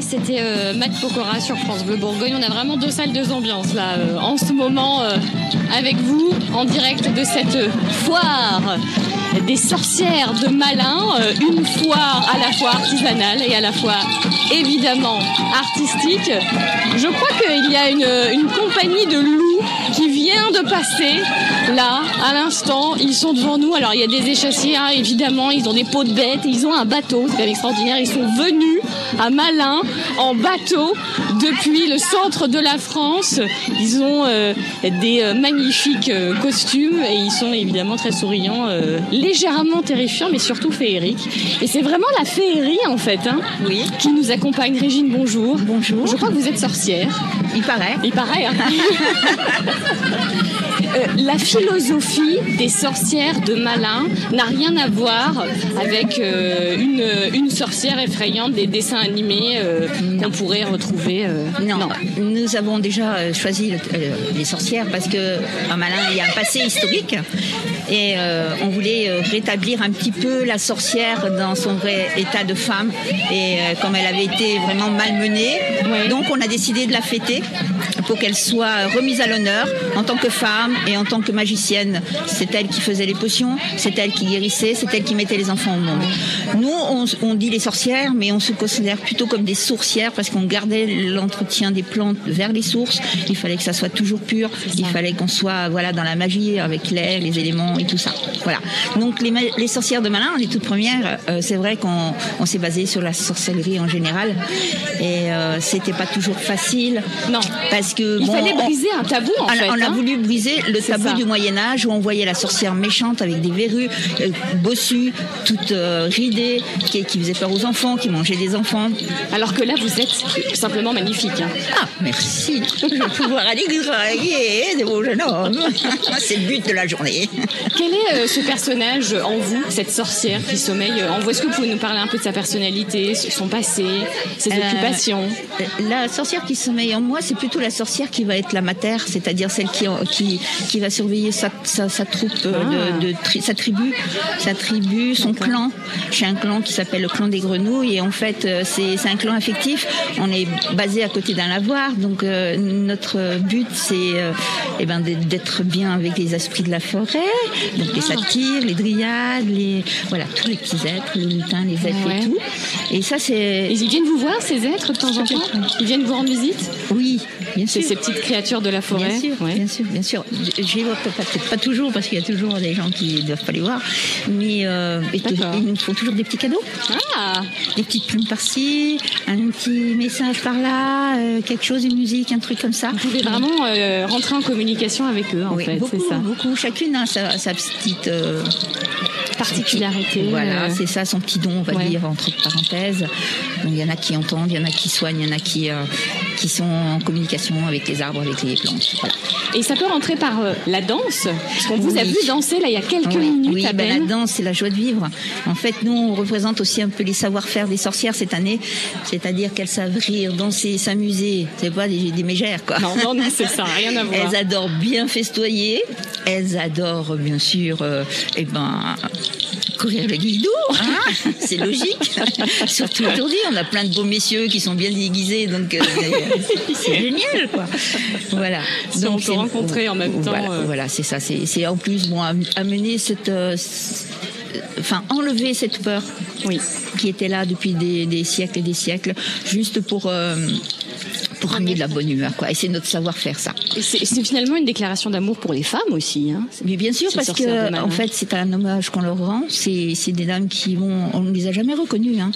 C'était euh, Matt Pokora sur France Bleu Bourgogne. On a vraiment deux salles, deux ambiances là euh, en ce moment euh, avec vous en direct de cette foire des sorcières de Malin, euh, une foire à la fois artisanale et à la fois évidemment artistique. Je crois qu'il y a une, compagnie de loups qui vient de passer là à l'instant. Ils sont devant nous. Alors il y a des échassiers hein, évidemment, ils ont des pots de bêtes, ils ont un bateau, c'est extraordinaire. Ils sont venus à Malin en bateau depuis le centre de la France. Ils ont euh, des euh, magnifiques costumes et ils sont évidemment très souriants, légèrement terrifiants, mais surtout féeriques. Et c'est vraiment la féerie en fait, hein, oui. qui nous accompagne. Régine, bonjour. Bonjour. Je crois que vous êtes sorcière. Il paraît. Il paraît. hein. Euh, la philosophie des sorcières de Malin n'a rien à voir avec euh, une, une sorcière effrayante des dessins animés euh, qu'on pourrait retrouver. Non, nous avons déjà choisi le- les sorcières parce que à Malin il y a un passé historique et on voulait rétablir un petit peu la sorcière dans son vrai état de femme et comme elle avait été vraiment malmenée, donc on a décidé de la fêter pour qu'elle soit remise à l'honneur en tant que femme et en tant que magicienne. C'est elle qui faisait les potions, c'est elle qui guérissait, c'est elle qui mettait les enfants au monde. Nous, on, on dit les sorcières, mais on se considère plutôt comme des sourcières parce qu'on gardait l'entretien des plantes vers les sources. Il fallait que ça soit toujours pur. Il fallait qu'on soit voilà dans la magie avec l'air, les éléments et tout ça. Voilà. Donc les, sorcières de Malin, les toutes premières, euh, c'est vrai qu'on on s'est basé sur la sorcellerie en général et euh, c'était pas toujours facile. Non. Parce que Il bon, fallait on- briser un tabou en on, a- fait. on a hein. voulu briser le tabou ça. du Moyen Âge où on voyait la sorcière méchante avec des verrues, euh, bossue, toute euh, ridée, qui, qui faisait peur aux enfants, qui mangeait des enfants. Alors que là, vous êtes simplement magnifique. hein. Ah, merci. Je vais pouvoir aller draguer de vos jeunes hommes. C'est le but de la journée. Quel est euh, ce personnage en vous, cette sorcière qui sommeille en vous? Est-ce que vous pouvez nous parler un peu de sa personnalité, son passé, ses Euh, occupations? La sorcière qui sommeille en moi, c'est plutôt la sorcière qui va être la mater, c'est-à-dire celle qui, qui, qui va surveiller sa, sa, sa troupe, Ah. de, de tri- sa tribu, sa tribu, son clan. J'ai un clan qui s'appelle le clan des grenouilles et en fait euh, c'est un clan affectif. On est basé à côté d'un lavoir, donc euh, notre but c'est euh, eh ben, d'être- bien avec les esprits de la forêt, donc les Ah. satyres, les dryades, les voilà tous les petits êtres, les lutins, les elfes Ouais. et tout. Et ça c'est. Ils viennent vous voir, ces êtres, de temps en temps Ils viennent vous rendre visite Oui, bien C'est ces petites créatures de la forêt Bien sûr, Ouais. bien sûr, bien sûr. Je les vois peut- peut-être pas toujours parce qu'il y a toujours des gens qui ne doivent pas les voir, mais euh, ils nous font toujours des petits cadeaux. Ah Des petites plumes par-ci, un petit message par-là, euh, quelque chose, une musique, un truc comme ça. Vous pouvez vraiment euh, rentrer en communication avec eux, en Oui, fait, beaucoup, c'est ça. beaucoup. Chacune a sa, sa petite Particularité. Voilà, c'est ça son petit don, on va ouais. dire entre parenthèses. Donc il y en a qui entendent, il y en a qui soignent, il y en a qui qui sont en communication avec les arbres, avec les plantes. Voilà. Et ça peut rentrer par euh, la danse Parce qu'on vous a vu danser là il y a quelques Oui, minutes oui, à ben, peine. la danse, c'est la joie de vivre. En fait, nous, on représente aussi un peu les savoir-faire des sorcières cette année. C'est-à-dire qu'elles savent rire, danser, s'amuser. C'est pas des, des mégères, quoi. Non, non, non, c'est ça, rien à voir. Elles adorent bien festoyer. Elles adorent, bien sûr, euh, eh ben, courir guidou. hein. c'est logique. Surtout aujourd'hui, on a plein de beaux messieurs qui sont bien déguisés, donc euh, c'est génial, quoi. Voilà. Si on peut rencontrer en même temps, Voilà, euh, voilà, c'est ça. C'est en plus bon am- amener cette, euh, enfin enlever cette peur, oui, qui était là depuis des, des siècles et des siècles, juste pour. Pour ramener de la bonne humeur, quoi. Et c'est notre savoir-faire, ça. C'est finalement une déclaration d'amour pour les femmes aussi. Hein. Mais bien sûr, parce que en fait, c'est un hommage qu'on leur rend. C'est des dames qui vont, on ne les a jamais reconnues. Hein.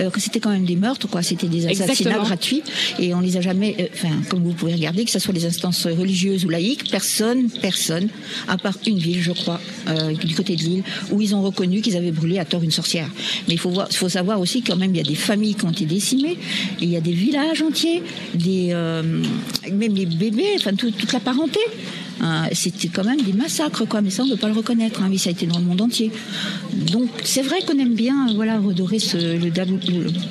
Euh, c'était quand même des meurtres, quoi. C'était des assassinats Exactement. gratuits, et on les a jamais. euh, Enfin, comme vous pouvez regarder, que ce soit les instances religieuses ou laïques, personne, personne, à part une ville, je crois, euh, du côté de l'île, où ils ont reconnu qu'ils avaient brûlé à tort une sorcière. Mais il faut voir, faut savoir aussi quand même, il y a des familles qui ont été décimées, et il y a des villages entiers, euh, même les bébés, enfin tout- toute la parenté. Euh, C'était quand même des massacres, quoi. Mais ça, on ne peut pas le reconnaître. Hein, mais ça a été dans le monde entier. Donc, c'est vrai qu'on aime bien, voilà, redorer ce, le,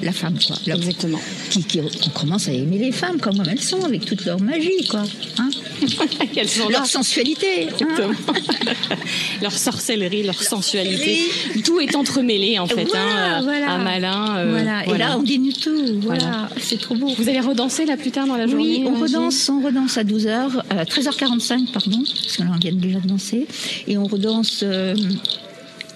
la femme, quoi. Exactement. Qui, qui, on commence à aimer les femmes comme elles sont, avec toute leur magie, quoi. Hein Qu'elles sont leur là. sensualité. hein. leur sorcellerie, leur sensualité. Tout est entremêlé en fait. Voilà, hein, voilà. Un malin. euh, Voilà. Et là, on dénue tout. Voilà. C'est trop beau. Vous allez redanser là plus tard dans la journée Oui, on redanse, on redanse à 12h, euh, 13h45, pardon, parce que là on vient déjà de danser, et on redanse euh,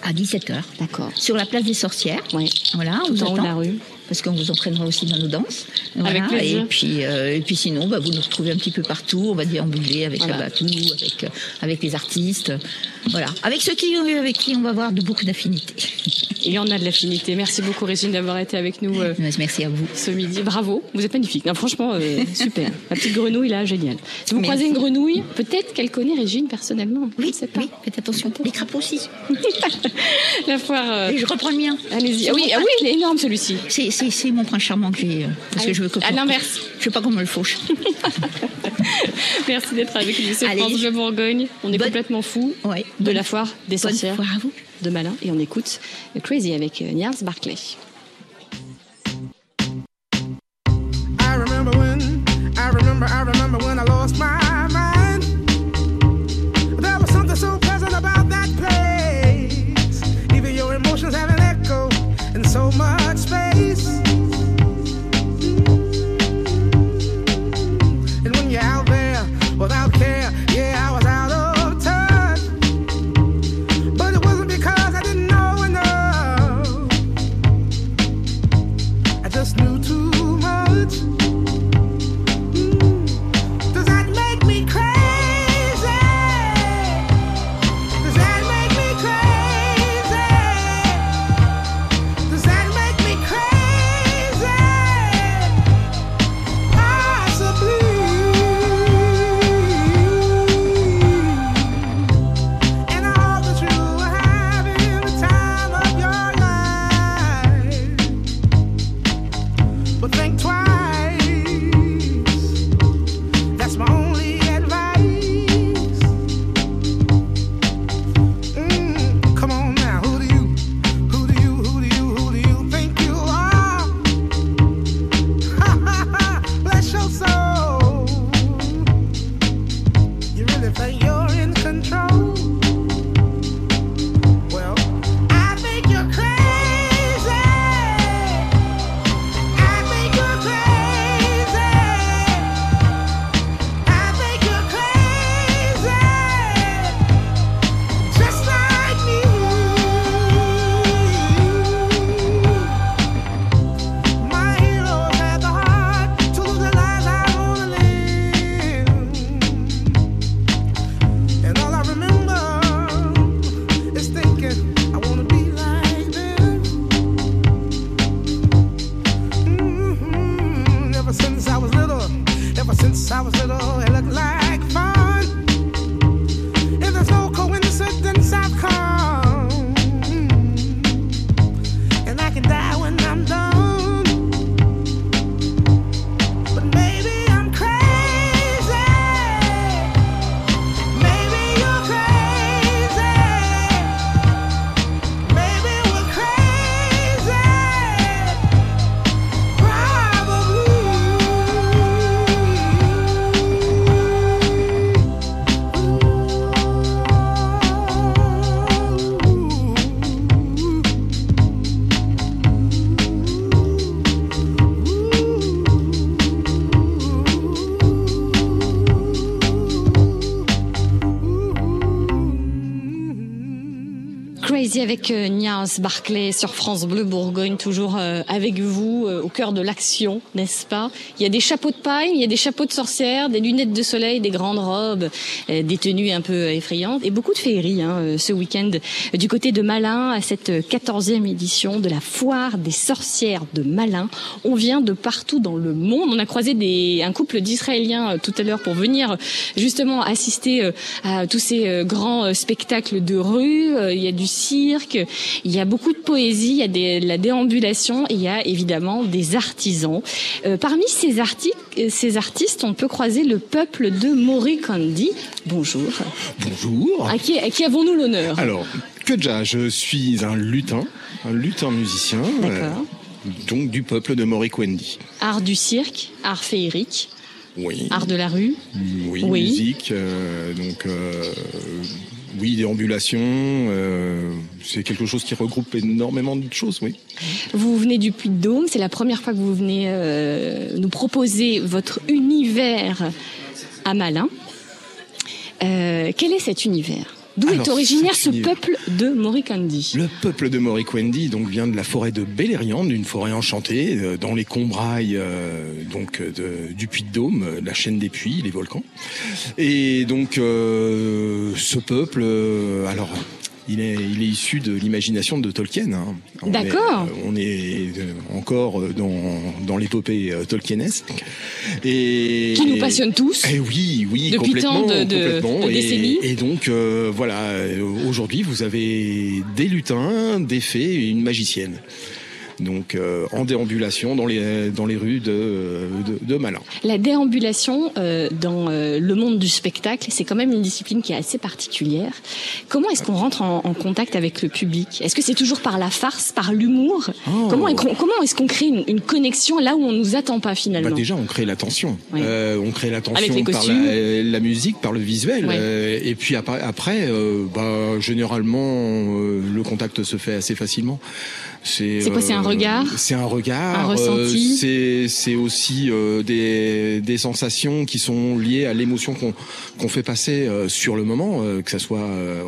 à 17h. D'accord. Sur la place des sorcières. Oui. Voilà, on Tout vous en haut de la rue. Parce qu'on vous entraînera aussi dans nos danses. Avec Voilà, plaisir. Et puis, euh, et puis sinon, bah, vous nous retrouvez un petit peu partout. On va déambuler avec Voilà. la batou, avec, euh, avec les artistes. Voilà. Avec ceux qui, avec qui on va avoir de beaucoup d'affinités. Il y en a de l'affinité. Merci beaucoup Régine d'avoir été avec nous euh, Merci à vous. ce midi. Bravo, vous êtes magnifique. Non, franchement, euh, super. La petite grenouille là, génial. Si vous Merci. croisez une grenouille, peut-être qu'elle connaît Régine personnellement. Oui, Je sais pas. oui, faites attention. Les crapauds aussi. La foire. euh, Et je reprends le mien. Allez-y. C'est Ah oui, ah oui, il est énorme celui-ci. C'est, c'est, c'est mon prince charmant que j'ai. Parce que je veux que. à l'inverse. Je veux pas qu'on me le fauche. Merci d'être avec nous. Allez. France Bleu Bourgogne. On est Bonne- complètement fou Ouais. de la foire des sorcières foire à vous. de Malin et on écoute Crazy avec euh, Niels Barclay. Avec Barclay sur France Bleu Bourgogne, toujours euh, avec vous euh, au cœur de l'action, n'est-ce pas? Il y a des chapeaux de paille, il y a des chapeaux de sorcières, des lunettes de soleil, des grandes robes, euh, des tenues un peu effrayantes et beaucoup de féerie hein, ce week-end du côté de Malin à cette 14e édition de la foire des sorcières de Malin. On vient de partout dans le monde. On a croisé des, un couple d'Israéliens tout à l'heure pour venir justement assister à tous ces grands spectacles de rue. Il y a du cirque, il y a beaucoup de poésie, il y a des, la déambulation et il y a évidemment des artisans. Euh, parmi ces, arti- ces artistes, on peut croiser le peuple de Morikandi. Bonjour. Bonjour. À qui, avons-nous l'honneur? Alors, que déjà, je suis un lutin, un lutin musicien, euh, donc du peuple de Morikwendi. Art du cirque, art féerique, Oui. art de la rue? Oui, Oui. musique, euh, donc euh, oui, déambulation, euh, c'est quelque chose qui regroupe énormément de choses, oui. Vous venez du Puy-de-Dôme, c'est la première fois que vous venez euh, nous proposer votre univers à Malin. Euh, quel est cet univers? D'où est originaire ce peuple de Morikandi Le peuple de Morikwendi donc vient de la forêt de Beleriand, d'une forêt enchantée, euh, dans les combrailles euh, donc euh, de- du Puy-de-Dôme, euh, la chaîne des puits, les volcans. Et donc euh, ce peuple, euh, alors. Il est, il est issu de l'imagination de Tolkien. hein. On est, D'accord. euh, On est euh, encore euh, dans, dans l'épopée tolkienesque. Et, Qui nous passionne tous. Eh oui, oui, Depuis tant de- de- complètement. de Et- décennies. Et, donc, euh, voilà, aujourd'hui, vous avez des lutins, des fées et une magicienne. Donc, euh, en déambulation dans les, dans les rues de, de, de Malin. La déambulation euh, dans euh, le monde du spectacle, c'est quand même une discipline qui est assez particulière. Comment est-ce qu'on rentre en, en contact avec le public? Est-ce que c'est toujours par la farce, par l'humour? Oh. Comment, comment est-ce qu'on crée une, une connexion là où on nous attend pas finalement? Bah déjà, on crée l'attention. Oui. Euh, on crée l'attention par la, la musique, par le visuel. Euh, et puis après, après euh, bah, généralement, euh, le contact se fait assez facilement. C'est C'est quoi, c'est un regard? C'est un regard. Un ressenti? c'est c'est aussi euh, des, des sensations qui sont liées à l'émotion qu'on qu'on fait passer euh, sur le moment, euh, que ça soit. euh,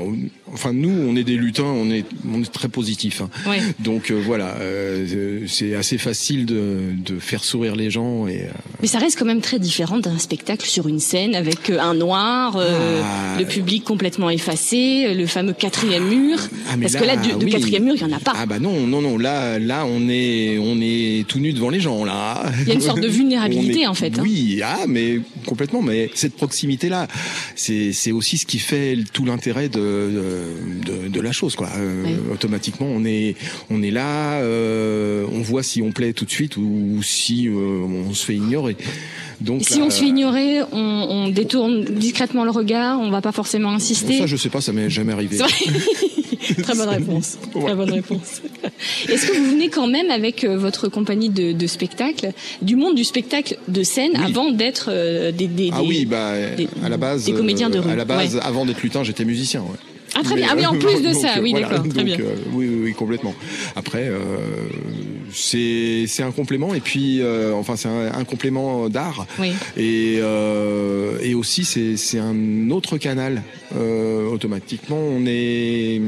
enfin, nous, on est des lutins, on est on est très positifs. hein. Ouais. Donc euh, voilà, euh, c'est assez facile de, de faire sourire les gens et. euh, Mais ça reste quand même très différent d'un spectacle sur une scène avec euh, un noir, euh, Ah. le public complètement effacé, euh, le fameux quatrième mur. Ah, Parce que là, du, de oui. quatrième mur, il y en a pas. Ah bah non, non, non. Là, là, on est, on est tout nu devant les gens là. Il y a une sorte de vulnérabilité, est- en fait, hein. Oui, ah, mais complètement. Mais cette proximité-là, c'est, c'est aussi ce qui fait tout l'intérêt de, de, de la chose, quoi. Euh, Automatiquement, on est, on est là, euh, on voit si on plaît tout de suite ou si euh, on se fait ignorer. Donc Si là, on se fait ignorer, on, on détourne discrètement le regard, on va pas forcément insister. ça, je sais pas, ça m'est jamais arrivé. Très bonne réponse. Très bonne réponse. Est-ce que vous venez quand même avec euh, votre compagnie de, de spectacle, du monde du spectacle de scène, avant d'être euh, des, des, Ah des- oui, bah, des- à la base, des comédiens de euh, rue, À la base, ouais. avant d'être lutin, j'étais musicien. Ouais. Ah, très bien. Ah oui, en euh, plus de donc, ça. euh, Oui, voilà. d'accord. Très bien. euh, oui, oui, oui, complètement. Après, euh, c'est c'est un complément et puis, euh, enfin, c'est un, un complément d'art. Oui. Et, euh, et aussi, c'est c'est un autre canal. Euh, automatiquement, on est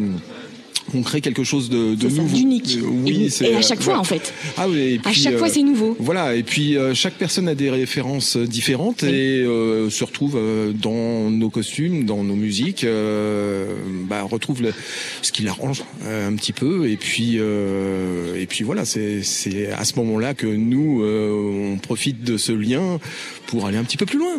on crée quelque chose de, nouveau. d'unique. Euh, Oui, Et- c'est et à chaque fois, voilà. en fait. Ah oui, et À chaque fois, c'est nouveau. Voilà, et puis euh, chaque personne a des références différentes et euh, se retrouve euh, dans nos costumes, dans nos musiques, euh, bah, retrouve le- ce qui l'arrange euh, un petit peu. Et puis, euh, et puis voilà, c'est c'est à ce moment-là que nous, euh, on profite de ce lien pour aller un petit peu plus loin.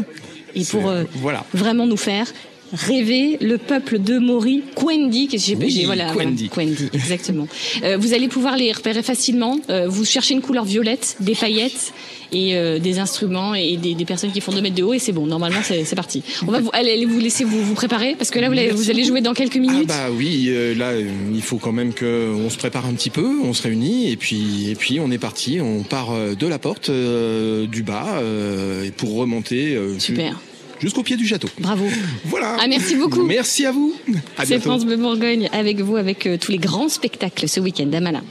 Et pour euh, Voilà. vraiment nous faire rêver le peuple de Mori, Kwendi, que j'ai Oui, voilà, Kwendi. Kwendi, exactement. Euh, vous allez pouvoir les repérer facilement. Euh, vous cherchez une couleur violette, des paillettes et euh, des instruments et des, des personnes qui font 2 mètres de haut et c'est bon. Normalement, c'est parti. On va vous, allez vous laisser vous, vous préparer parce que là, vous, allez- vous allez jouer dans quelques minutes. Ah bah oui, euh, là il faut quand même que on se prépare un petit peu, on se réunit et puis et puis on est parti, on part euh, de la porte euh, du bas euh, pour remonter euh, Super. Jusqu'au pied du château. Bravo. Voilà. Ah, merci beaucoup. Merci à vous. C'est. France Bleu Bourgogne avec vous, avec euh, tous les grands spectacles ce week-end à Malin.